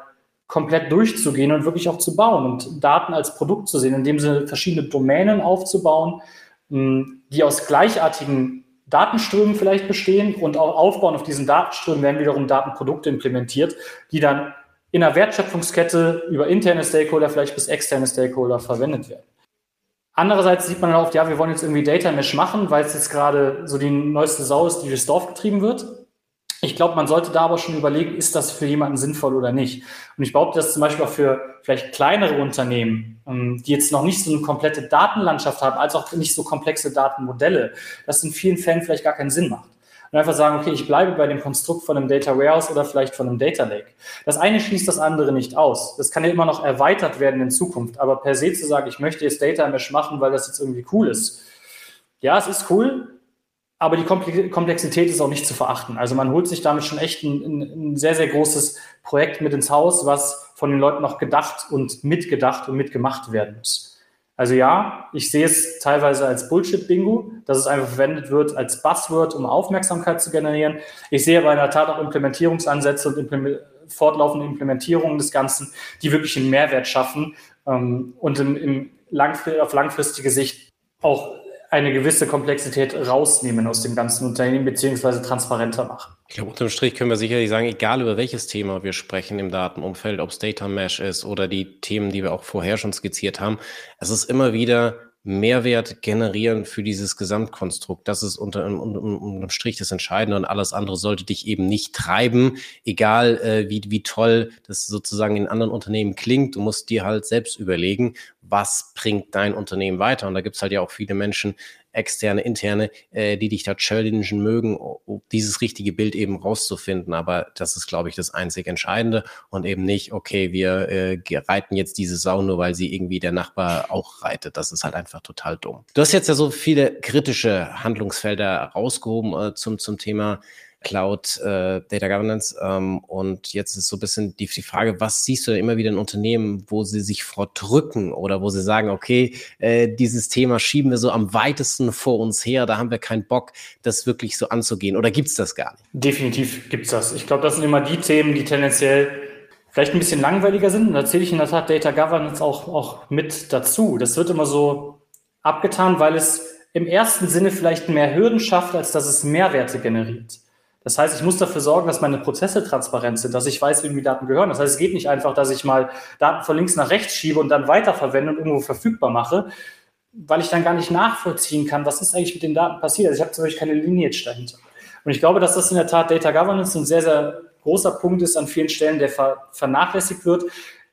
komplett durchzugehen und wirklich auch zu bauen und Daten als Produkt zu sehen, indem sie verschiedene Domänen aufzubauen, hm, die aus gleichartigen Datenströmen vielleicht bestehen und auch aufbauen auf diesen Datenströmen werden wiederum Datenprodukte implementiert, die dann in der Wertschöpfungskette über interne Stakeholder vielleicht bis externe Stakeholder verwendet werden. Andererseits sieht man dann oft, ja, wir wollen jetzt irgendwie Data Mesh machen, weil es jetzt gerade so die neueste Sau ist, die durchs Dorf getrieben wird. Ich glaube, man sollte da aber schon überlegen, ist das für jemanden sinnvoll oder nicht. Und ich behaupte, dass zum Beispiel auch für vielleicht kleinere Unternehmen, ähm, die jetzt noch nicht so eine komplette Datenlandschaft haben, als auch nicht so komplexe Datenmodelle, das in vielen Fällen vielleicht gar keinen Sinn macht und einfach sagen, okay, ich bleibe bei dem Konstrukt von einem Data Warehouse oder vielleicht von einem Data Lake. Das eine schließt das andere nicht aus. Das kann ja immer noch erweitert werden in Zukunft. Aber per se zu sagen, ich möchte jetzt Data Mesh machen, weil das jetzt irgendwie cool ist. Ja, es ist cool, aber die Komplexität ist auch nicht zu verachten. Also man holt sich damit schon echt ein, ein, sehr, sehr großes Projekt mit ins Haus, was von den Leuten noch gedacht und mitgedacht und mitgemacht werden muss. Also ja, ich sehe es teilweise als Bullshit-Bingo, dass es einfach verwendet wird als Buzzword, um Aufmerksamkeit zu generieren. Ich sehe aber in der Tat auch Implementierungsansätze und implement fortlaufende Implementierungen des Ganzen, die wirklich einen Mehrwert schaffen ähm, und im, im langfrist auf langfristige Sicht auch eine gewisse Komplexität rausnehmen aus dem ganzen Unternehmen beziehungsweise transparenter machen. Ich glaube, unterm Strich können wir sicherlich sagen, egal über welches Thema wir sprechen im Datenumfeld, ob es Data Mesh ist oder die Themen, die wir auch vorher schon skizziert haben, es ist immer wieder Mehrwert generieren für dieses Gesamtkonstrukt. Das ist unter, unter, Strich das Entscheidende und alles andere sollte dich eben nicht treiben, egal äh, wie, wie toll das sozusagen in anderen Unternehmen klingt. Du musst dir halt selbst überlegen, was bringt dein Unternehmen weiter. Und da gibt's halt ja auch viele Menschen, externe, interne, äh, die dich da challengen mögen, um dieses richtige Bild eben rauszufinden. Aber das ist, glaube ich, das einzig Entscheidende und eben nicht, okay, wir äh, reiten jetzt diese Sau nur, weil sie irgendwie der Nachbar auch reitet. Das ist halt einfach total dumm. Du hast jetzt ja so viele kritische Handlungsfelder rausgehoben äh, zum, zum Thema Cloud äh, Data Governance. Ähm, und jetzt ist so ein bisschen die, die Frage, was siehst du immer wieder in Unternehmen, wo sie sich vordrücken oder wo sie sagen, okay, äh, dieses Thema schieben wir so am weitesten vor uns her, da haben wir keinen Bock, das wirklich so anzugehen. Oder gibt es das gar nicht? Definitiv gibt es das. Ich glaube, das sind immer die Themen, die tendenziell vielleicht ein bisschen langweiliger sind. Und da zähle ich in der Tat Data Governance auch, auch mit dazu. Das wird immer so abgetan, weil es im ersten Sinne vielleicht mehr Hürden schafft, als dass es Mehrwerte generiert. Das heißt, ich muss dafür sorgen, dass meine Prozesse transparent sind, dass ich weiß, wem die Daten gehören. Das heißt, es geht nicht einfach, dass ich mal Daten von links nach rechts schiebe und dann weiterverwende und irgendwo verfügbar mache, weil ich dann gar nicht nachvollziehen kann, was ist eigentlich mit den Daten passiert. Also ich habe zum Beispiel keine Lineage dahinter. Und ich glaube, dass das in der Tat Data Governance ein sehr, sehr großer Punkt ist an vielen Stellen, der vernachlässigt wird,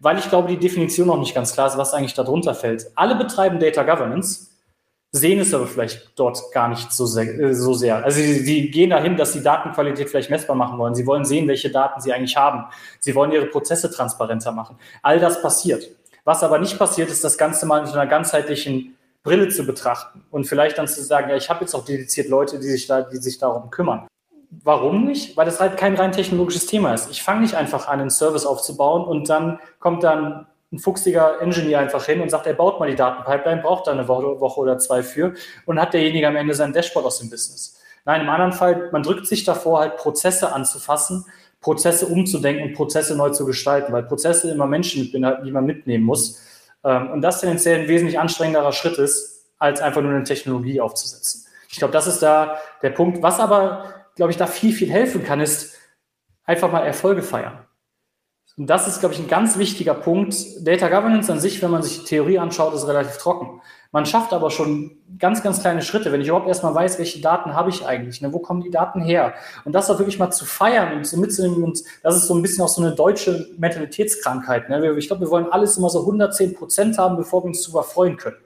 weil ich glaube, die Definition noch nicht ganz klar ist, was eigentlich darunter fällt. Alle betreiben Data Governance, sehen es aber vielleicht dort gar nicht so sehr. Äh, so sehr. Also sie, sie gehen dahin, dass sie Datenqualität vielleicht messbar machen wollen. Sie wollen sehen, welche Daten sie eigentlich haben. Sie wollen ihre Prozesse transparenter machen. All das passiert. Was aber nicht passiert, ist das Ganze mal in einer ganzheitlichen Brille zu betrachten und vielleicht dann zu sagen, ja, ich habe jetzt auch dediziert Leute, die sich da, die sich darum kümmern. Warum nicht? Weil das halt kein rein technologisches Thema ist. Ich fange nicht einfach an, einen Service aufzubauen und dann kommt dann ein fuchsiger Engineer einfach hin und sagt, er baut mal die Datenpipeline, braucht da eine Woche oder zwei für und hat derjenige am Ende sein Dashboard aus dem Business. Nein, im anderen Fall, man drückt sich davor, halt Prozesse anzufassen, Prozesse umzudenken und Prozesse neu zu gestalten, weil Prozesse immer Menschen die man mitnehmen muss. Ähm, und das tendenziell ein wesentlich anstrengenderer Schritt ist, als einfach nur eine Technologie aufzusetzen. Ich glaube, das ist da der Punkt. Was aber, glaube ich, da viel, viel helfen kann, ist einfach mal Erfolge feiern. Und das ist, glaube ich, ein ganz wichtiger Punkt. Data Governance an sich, wenn man sich die Theorie anschaut, ist relativ trocken. Man schafft aber schon ganz, ganz kleine Schritte, wenn ich überhaupt erstmal weiß, welche Daten habe ich eigentlich, ne? wo kommen die Daten her? Und das auch wirklich mal zu feiern und so mitzunehmen. Und das ist so ein bisschen auch so eine deutsche Mentalitätskrankheit. Ne? Ich glaube, wir wollen alles immer so 110 Prozent haben, bevor wir uns darüber freuen können.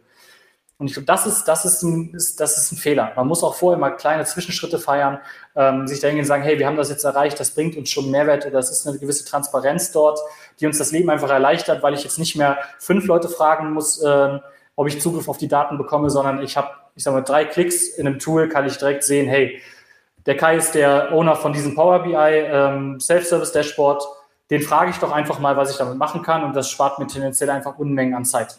Und ich glaube, das ist, das, ist ein, ist, das ist ein Fehler. Man muss auch vorher mal kleine Zwischenschritte feiern, ähm, sich dahin sagen, hey, wir haben das jetzt erreicht, das bringt uns schon Mehrwert oder es ist eine gewisse Transparenz dort, die uns das Leben einfach erleichtert, weil ich jetzt nicht mehr fünf Leute fragen muss, ähm, ob ich Zugriff auf die Daten bekomme, sondern ich habe, ich sage mal, drei Klicks in einem Tool, kann ich direkt sehen, hey, der Kai ist der Owner von diesem Power BI ähm, Self-Service Dashboard. Den frage ich doch einfach mal, was ich damit machen kann und das spart mir tendenziell einfach Unmengen an Zeit.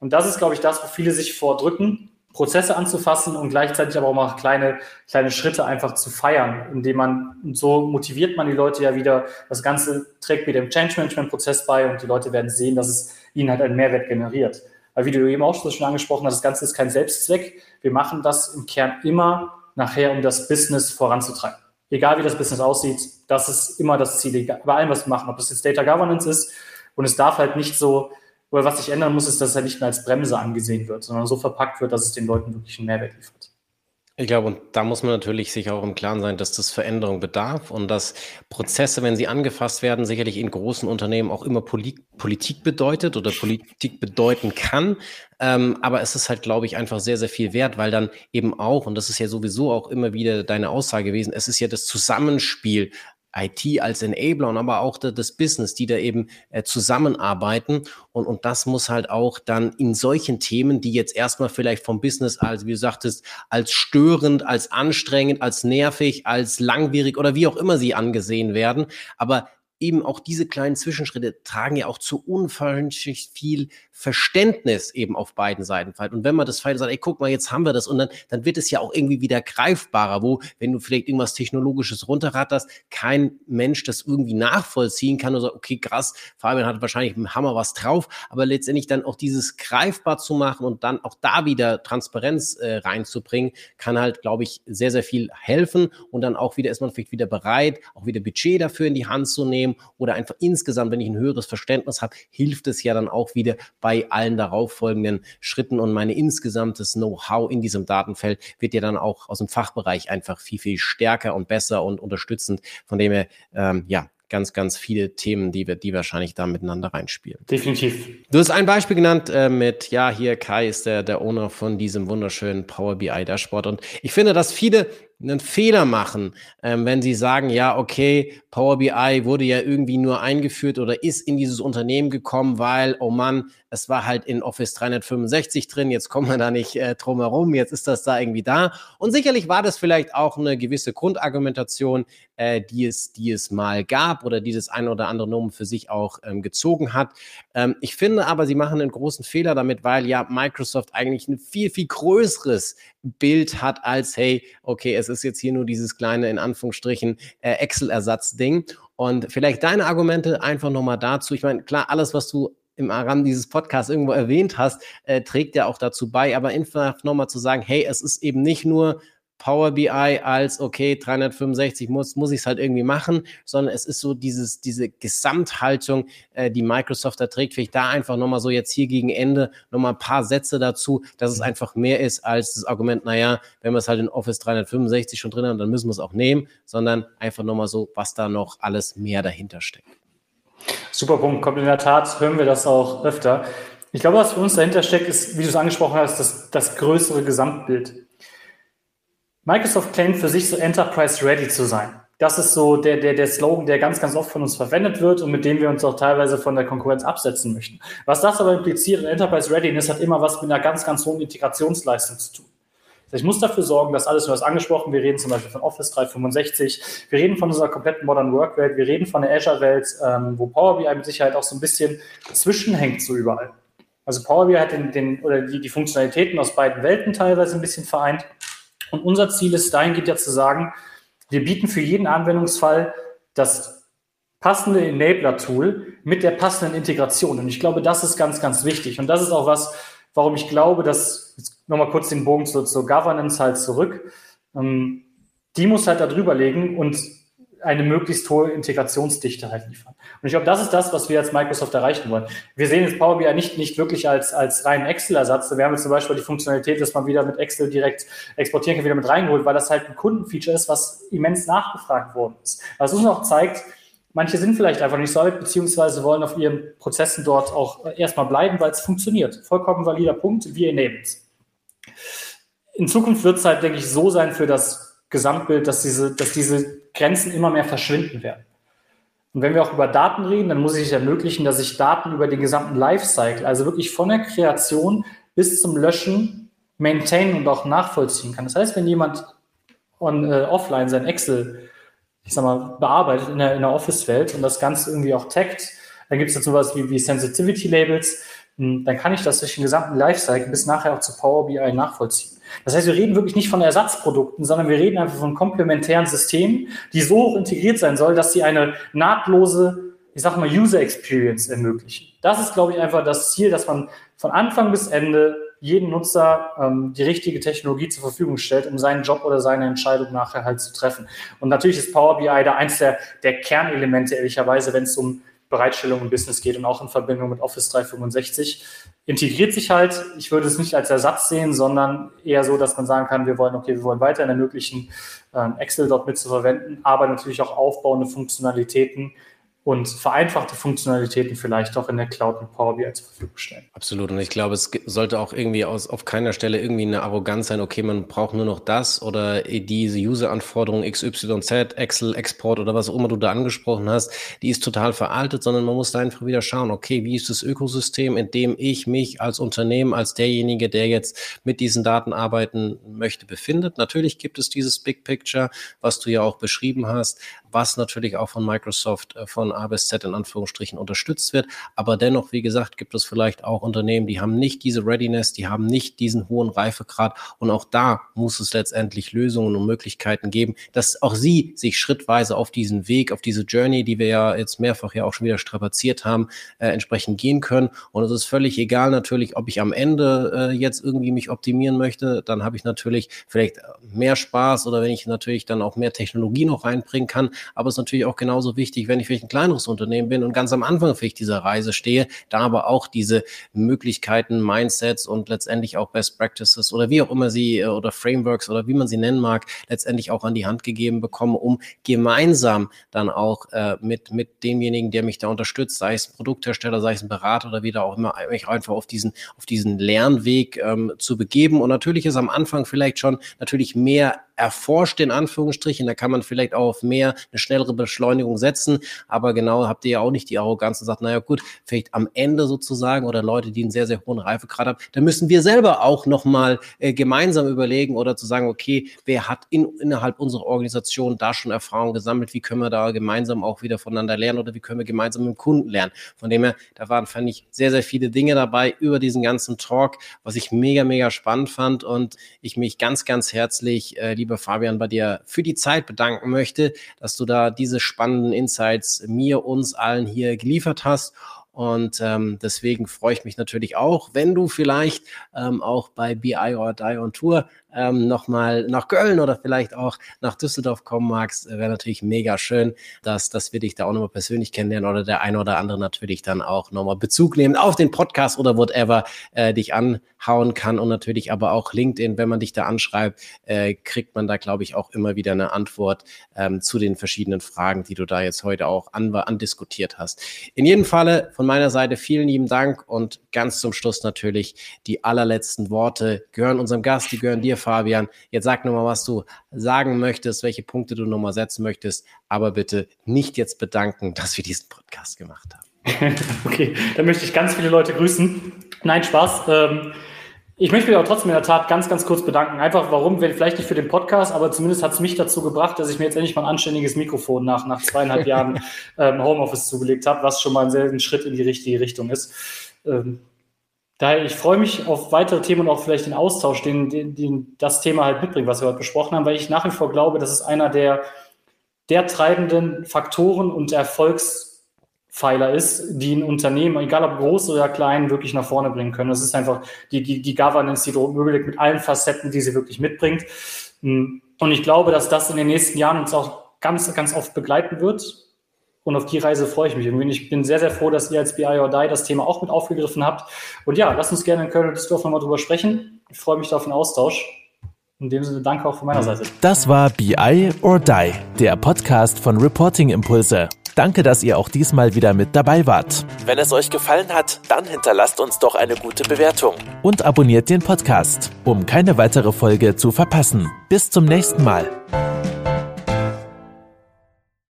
Und das ist, glaube ich, das, wo viele sich vordrücken, Prozesse anzufassen und gleichzeitig aber auch mal kleine, kleine Schritte einfach zu feiern, indem man, und so motiviert man die Leute ja wieder, das Ganze trägt wieder im Change Management Prozess bei und die Leute werden sehen, dass es ihnen halt einen Mehrwert generiert. Weil wie du eben auch schon angesprochen hast, das Ganze ist kein Selbstzweck. Wir machen das im Kern immer nachher, um das Business voranzutreiben. Egal wie das Business aussieht, das ist immer das Ziel, bei allem, was wir machen, ob das jetzt Data Governance ist. Und es darf halt nicht so, oder was sich ändern muss, ist, dass halt nicht mehr als Bremse angesehen wird, sondern so verpackt wird, dass es den Leuten wirklich einen Mehrwert liefert. Ich glaube, und da muss man natürlich sich auch im Klaren sein, dass das Veränderung bedarf und dass Prozesse, wenn sie angefasst werden, sicherlich in großen Unternehmen auch immer Poli Politik bedeutet oder Politik bedeuten kann. Ähm, aber es ist halt, glaube ich, einfach sehr, sehr viel wert, weil dann eben auch, und das ist ja sowieso auch immer wieder deine Aussage gewesen, es ist ja das Zusammenspiel IT als Enabler und aber auch das Business, die da eben äh, zusammenarbeiten. Und, und das muss halt auch dann in solchen Themen, die jetzt erstmal vielleicht vom Business als, wie du sagtest, als störend, als anstrengend, als nervig, als langwierig oder wie auch immer sie angesehen werden, aber eben auch diese kleinen Zwischenschritte tragen ja auch zu unverhältnismäßig viel Verständnis eben auf beiden Seiten. Und wenn man das Fall sagt, ey, guck mal, jetzt haben wir das und dann, dann wird es ja auch irgendwie wieder greifbarer, wo, wenn du vielleicht irgendwas Technologisches runterratterst, kein Mensch das irgendwie nachvollziehen kann oder so, okay, krass, Fabian hat wahrscheinlich im Hammer was drauf, aber letztendlich dann auch dieses greifbar zu machen und dann auch da wieder Transparenz äh, reinzubringen, kann halt, glaube ich, sehr, sehr viel helfen und dann auch wieder ist man vielleicht wieder bereit, auch wieder Budget dafür in die Hand zu nehmen oder einfach insgesamt, wenn ich ein höheres Verständnis habe, hilft es ja dann auch wieder bei allen darauffolgenden Schritten und meine insgesamtes Know-how in diesem Datenfeld wird ja dann auch aus dem Fachbereich einfach viel, viel stärker und besser und unterstützend. Von dem her, ähm, ja, ganz, ganz viele Themen, die wir, die wahrscheinlich da miteinander reinspielen. Definitiv. Du hast ein Beispiel genannt äh, mit, ja, hier Kai ist der, der Owner von diesem wunderschönen Power BI Dashboard. Und ich finde, dass viele einen Fehler machen, ähm, wenn sie sagen, ja, okay, Power BI wurde ja irgendwie nur eingeführt oder ist in dieses Unternehmen gekommen, weil, oh Mann, es war halt in Office 365 drin, jetzt kommen wir da nicht äh, drum herum, jetzt ist das da irgendwie da. Und sicherlich war das vielleicht auch eine gewisse Grundargumentation, äh, die, es, die es mal gab oder die das ein oder andere Nomen für sich auch ähm, gezogen hat. Ähm, ich finde aber, sie machen einen großen Fehler damit, weil ja Microsoft eigentlich ein viel, viel größeres Bild hat als, hey, okay, es ist jetzt hier nur dieses kleine, in Anführungsstrichen, äh, Excel-Ersatzding. Und vielleicht deine Argumente einfach nochmal dazu. Ich meine, klar, alles, was du im Rahmen dieses Podcasts irgendwo erwähnt hast, äh, trägt ja auch dazu bei. Aber einfach nochmal zu sagen, hey, es ist eben nicht nur Power BI als, okay, 365 muss, muss ich es halt irgendwie machen, sondern es ist so dieses, diese Gesamthaltung, äh, die Microsoft da trägt. Vielleicht da einfach nochmal so jetzt hier gegen Ende nochmal ein paar Sätze dazu, dass es einfach mehr ist als das Argument, naja, wenn wir es halt in Office 365 schon drin haben, dann müssen wir es auch nehmen, sondern einfach nochmal so, was da noch alles mehr dahinter steckt. Super Punkt, kommt in der Tat, hören wir das auch öfter. Ich glaube, was für uns dahinter steckt, ist, wie du es angesprochen hast, das, das größere Gesamtbild. Microsoft claimt für sich so Enterprise Ready zu sein. Das ist so der, der, der Slogan, der ganz, ganz oft von uns verwendet wird und mit dem wir uns auch teilweise von der Konkurrenz absetzen möchten. Was das aber impliziert, Enterprise Readiness hat immer was mit einer ganz, ganz hohen Integrationsleistung zu tun. Ich muss dafür sorgen, dass alles, du hast angesprochen, wir reden zum Beispiel von Office 365, wir reden von unserer kompletten Modern Work Welt, wir reden von der Azure-Welt, ähm, wo Power BI mit Sicherheit auch so ein bisschen zwischenhängt so überall. Also Power BI hat den, den oder die, die Funktionalitäten aus beiden Welten teilweise ein bisschen vereint. Und unser Ziel ist dahingehend ja zu sagen, wir bieten für jeden Anwendungsfall das passende Enabler-Tool mit der passenden Integration. Und ich glaube, das ist ganz, ganz wichtig. Und das ist auch was, warum ich glaube, dass, nochmal kurz den Bogen zur, zur Governance halt zurück, ähm, die muss halt da drüber legen und eine möglichst hohe Integrationsdichte halt liefern. Und ich glaube, das ist das, was wir als Microsoft erreichen wollen. Wir sehen jetzt Power BI nicht, nicht wirklich als, als reinen Excel-Ersatz. Wir haben jetzt zum Beispiel die Funktionalität, dass man wieder mit Excel direkt exportieren kann, wieder mit reingeholt, weil das halt ein Kundenfeature ist, was immens nachgefragt worden ist. Was uns auch zeigt, manche sind vielleicht einfach nicht so alt, beziehungsweise wollen auf ihren Prozessen dort auch erstmal bleiben, weil es funktioniert. Vollkommen valider Punkt, wir enablen es. in Zukunft wird es halt, denke ich, so sein für das Gesamtbild, dass diese, dass diese Grenzen immer mehr verschwinden werden. Und wenn wir auch über Daten reden, dann muss ich ermöglichen, dass ich Daten über den gesamten Lifecycle, also wirklich von der Kreation bis zum Löschen, maintainen und auch nachvollziehen kann. Das heißt, wenn jemand on, äh, offline sein Excel, ich sag mal, bearbeitet in der, in der Office-Welt und das Ganze irgendwie auch taggt, dann gibt es dazu was wie, wie Sensitivity-Labels, hm, dann kann ich das durch den gesamten Lifecycle bis nachher auch zu Power BI nachvollziehen. Das heißt, wir reden wirklich nicht von Ersatzprodukten, sondern wir reden einfach von komplementären Systemen, die so hoch integriert sein sollen, dass sie eine nahtlose, ich sag mal, User Experience ermöglichen. Das ist, glaube ich, einfach das Ziel, dass man von Anfang bis Ende jedem Nutzer ähm, die richtige Technologie zur Verfügung stellt, um seinen Job oder seine Entscheidung nachher halt zu treffen. Und natürlich ist Power BI da eins der, der Kernelemente, ehrlicherweise, wenn es um Bereitstellung im Business geht und auch in Verbindung mit Office 365. Integriert sich halt, ich würde es nicht als Ersatz sehen, sondern eher so, dass man sagen kann, wir wollen, okay, wir wollen weiterhin ermöglichen, ähm, Excel dort mit zu verwenden, aber natürlich auch aufbauende Funktionalitäten, und vereinfachte Funktionalitäten vielleicht auch in der Cloud mit Power BI zur Verfügung stellen. Absolut. Und ich glaube, es sollte auch irgendwie aus, auf keiner Stelle irgendwie eine Arroganz sein, okay, man braucht nur noch das oder diese User-Anforderung XYZ, Excel, Export oder was auch immer du da angesprochen hast, die ist total veraltet, sondern man muss da einfach wieder schauen, okay, wie ist das Ökosystem, in dem ich mich als Unternehmen, als derjenige, der jetzt mit diesen Daten arbeiten möchte, befindet. Natürlich gibt es dieses Big Picture, was du ja auch beschrieben hast, was natürlich auch von Microsoft äh, von A bis Z in Anführungsstrichen unterstützt wird. Aber dennoch, wie gesagt, gibt es vielleicht auch Unternehmen, die haben nicht diese Readiness, die haben nicht diesen hohen Reifegrad. Und auch da muss es letztendlich Lösungen und Möglichkeiten geben, dass auch sie sich schrittweise auf diesen Weg, auf diese Journey, die wir ja jetzt mehrfach ja auch schon wieder strapaziert haben, äh, entsprechend gehen können. Und es ist völlig egal natürlich, ob ich am Ende äh, jetzt irgendwie mich optimieren möchte, dann habe ich natürlich vielleicht mehr Spaß oder wenn ich natürlich dann auch mehr Technologie noch reinbringen kann, aber es ist natürlich auch genauso wichtig, wenn ich vielleicht ein kleineres Unternehmen bin und ganz am Anfang vielleicht dieser Reise stehe, da aber auch diese Möglichkeiten, Mindsets und letztendlich auch Best Practices oder wie auch immer sie äh, oder Frameworks oder wie man sie nennen mag, letztendlich auch an die Hand gegeben bekomme, um gemeinsam dann auch äh, mit, mit demjenigen, der mich da unterstützt, sei es ein Produkthersteller, sei es ein Berater oder wieder auch immer, mich einfach auf diesen, auf diesen Lernweg ähm, zu begeben. Und natürlich ist am Anfang vielleicht schon natürlich mehr erforscht, in Anführungsstrichen. Da kann man vielleicht auch auf mehr, eine schnellere Beschleunigung setzen. Aber genau habt ihr ja auch nicht die Arroganz und sagt, naja gut, vielleicht am Ende sozusagen oder Leute, die einen sehr, sehr hohen Reifegrad haben, da müssen wir selber auch nochmal äh, gemeinsam überlegen oder zu sagen, okay, wer hat in, innerhalb unserer Organisation da schon Erfahrung gesammelt? Wie können wir da gemeinsam auch wieder voneinander lernen oder wie können wir gemeinsam mit dem Kunden lernen? Von dem her, da waren, fand ich, sehr, sehr viele Dinge dabei über diesen ganzen Talk, was ich mega, mega spannend fand und ich mich ganz, ganz herzlich, äh, lieber Fabian, bei dir für die Zeit bedanken möchte, dass du da diese spannenden Insights mir, uns allen hier geliefert hast. Und ähm, deswegen freue ich mich natürlich auch, wenn du vielleicht ähm, auch bei BI or Die on Tour ähm, nochmal nach Köln oder vielleicht auch nach Düsseldorf kommen magst, wäre natürlich mega schön, dass, dass wir dich da auch nochmal persönlich kennenlernen oder der eine oder andere natürlich dann auch nochmal Bezug nehmen auf den Podcast oder whatever äh, dich anhauen kann und natürlich aber auch LinkedIn, wenn man dich da anschreibt, äh, kriegt man da, glaube ich, auch immer wieder eine Antwort ähm, zu den verschiedenen Fragen, die du da jetzt heute auch an, andiskutiert hast. In jedem Falle von meiner Seite vielen lieben Dank und ganz zum Schluss natürlich die allerletzten Worte gehören unserem Gast, die gehören dir, Fabian. Jetzt sag nochmal, was du sagen möchtest, welche Punkte du nochmal setzen möchtest, aber bitte nicht jetzt bedanken, dass wir diesen Podcast gemacht haben. okay, dann möchte ich ganz viele Leute grüßen. Nein, Spaß. Ähm, ich möchte mich aber trotzdem in der Tat ganz, ganz kurz bedanken. Einfach warum, vielleicht nicht für den Podcast, aber zumindest hat es mich dazu gebracht, dass ich mir jetzt endlich mal ein anständiges Mikrofon nach, nach zweieinhalb Jahren ähm, Homeoffice zugelegt habe, was schon mal ein sehr ein Schritt in die richtige Richtung ist. Ähm, Daher, ich freue mich auf weitere Themen und auch vielleicht den Austausch, den, den, den das Thema halt mitbringt, was wir heute besprochen haben, weil ich nach wie vor glaube, das ist einer der, der treibenden Faktoren und Erfolgspfeiler ist, die ein Unternehmen, egal ob groß oder klein, wirklich nach vorne bringen können. Das ist einfach die, die, die Governance, die Möglichkeit mit allen Facetten, die sie wirklich mitbringt. Und ich glaube, dass das in den nächsten Jahren uns auch ganz, ganz oft begleiten wird und auf die Reise freue ich mich. Und ich bin sehr, sehr froh, dass ihr als BI or Die das Thema auch mit aufgegriffen habt. Und ja, lasst uns gerne in Köln und Düsseldorf nochmal drüber sprechen. Ich freue mich auf den Austausch. In dem Sinne, danke auch von meiner Seite. Das war BI or Die, der Podcast von Reporting Impulse. Danke, dass ihr auch diesmal wieder mit dabei wart. Wenn es euch gefallen hat, dann hinterlasst uns doch eine gute Bewertung und abonniert den Podcast, um keine weitere Folge zu verpassen. Bis zum nächsten Mal.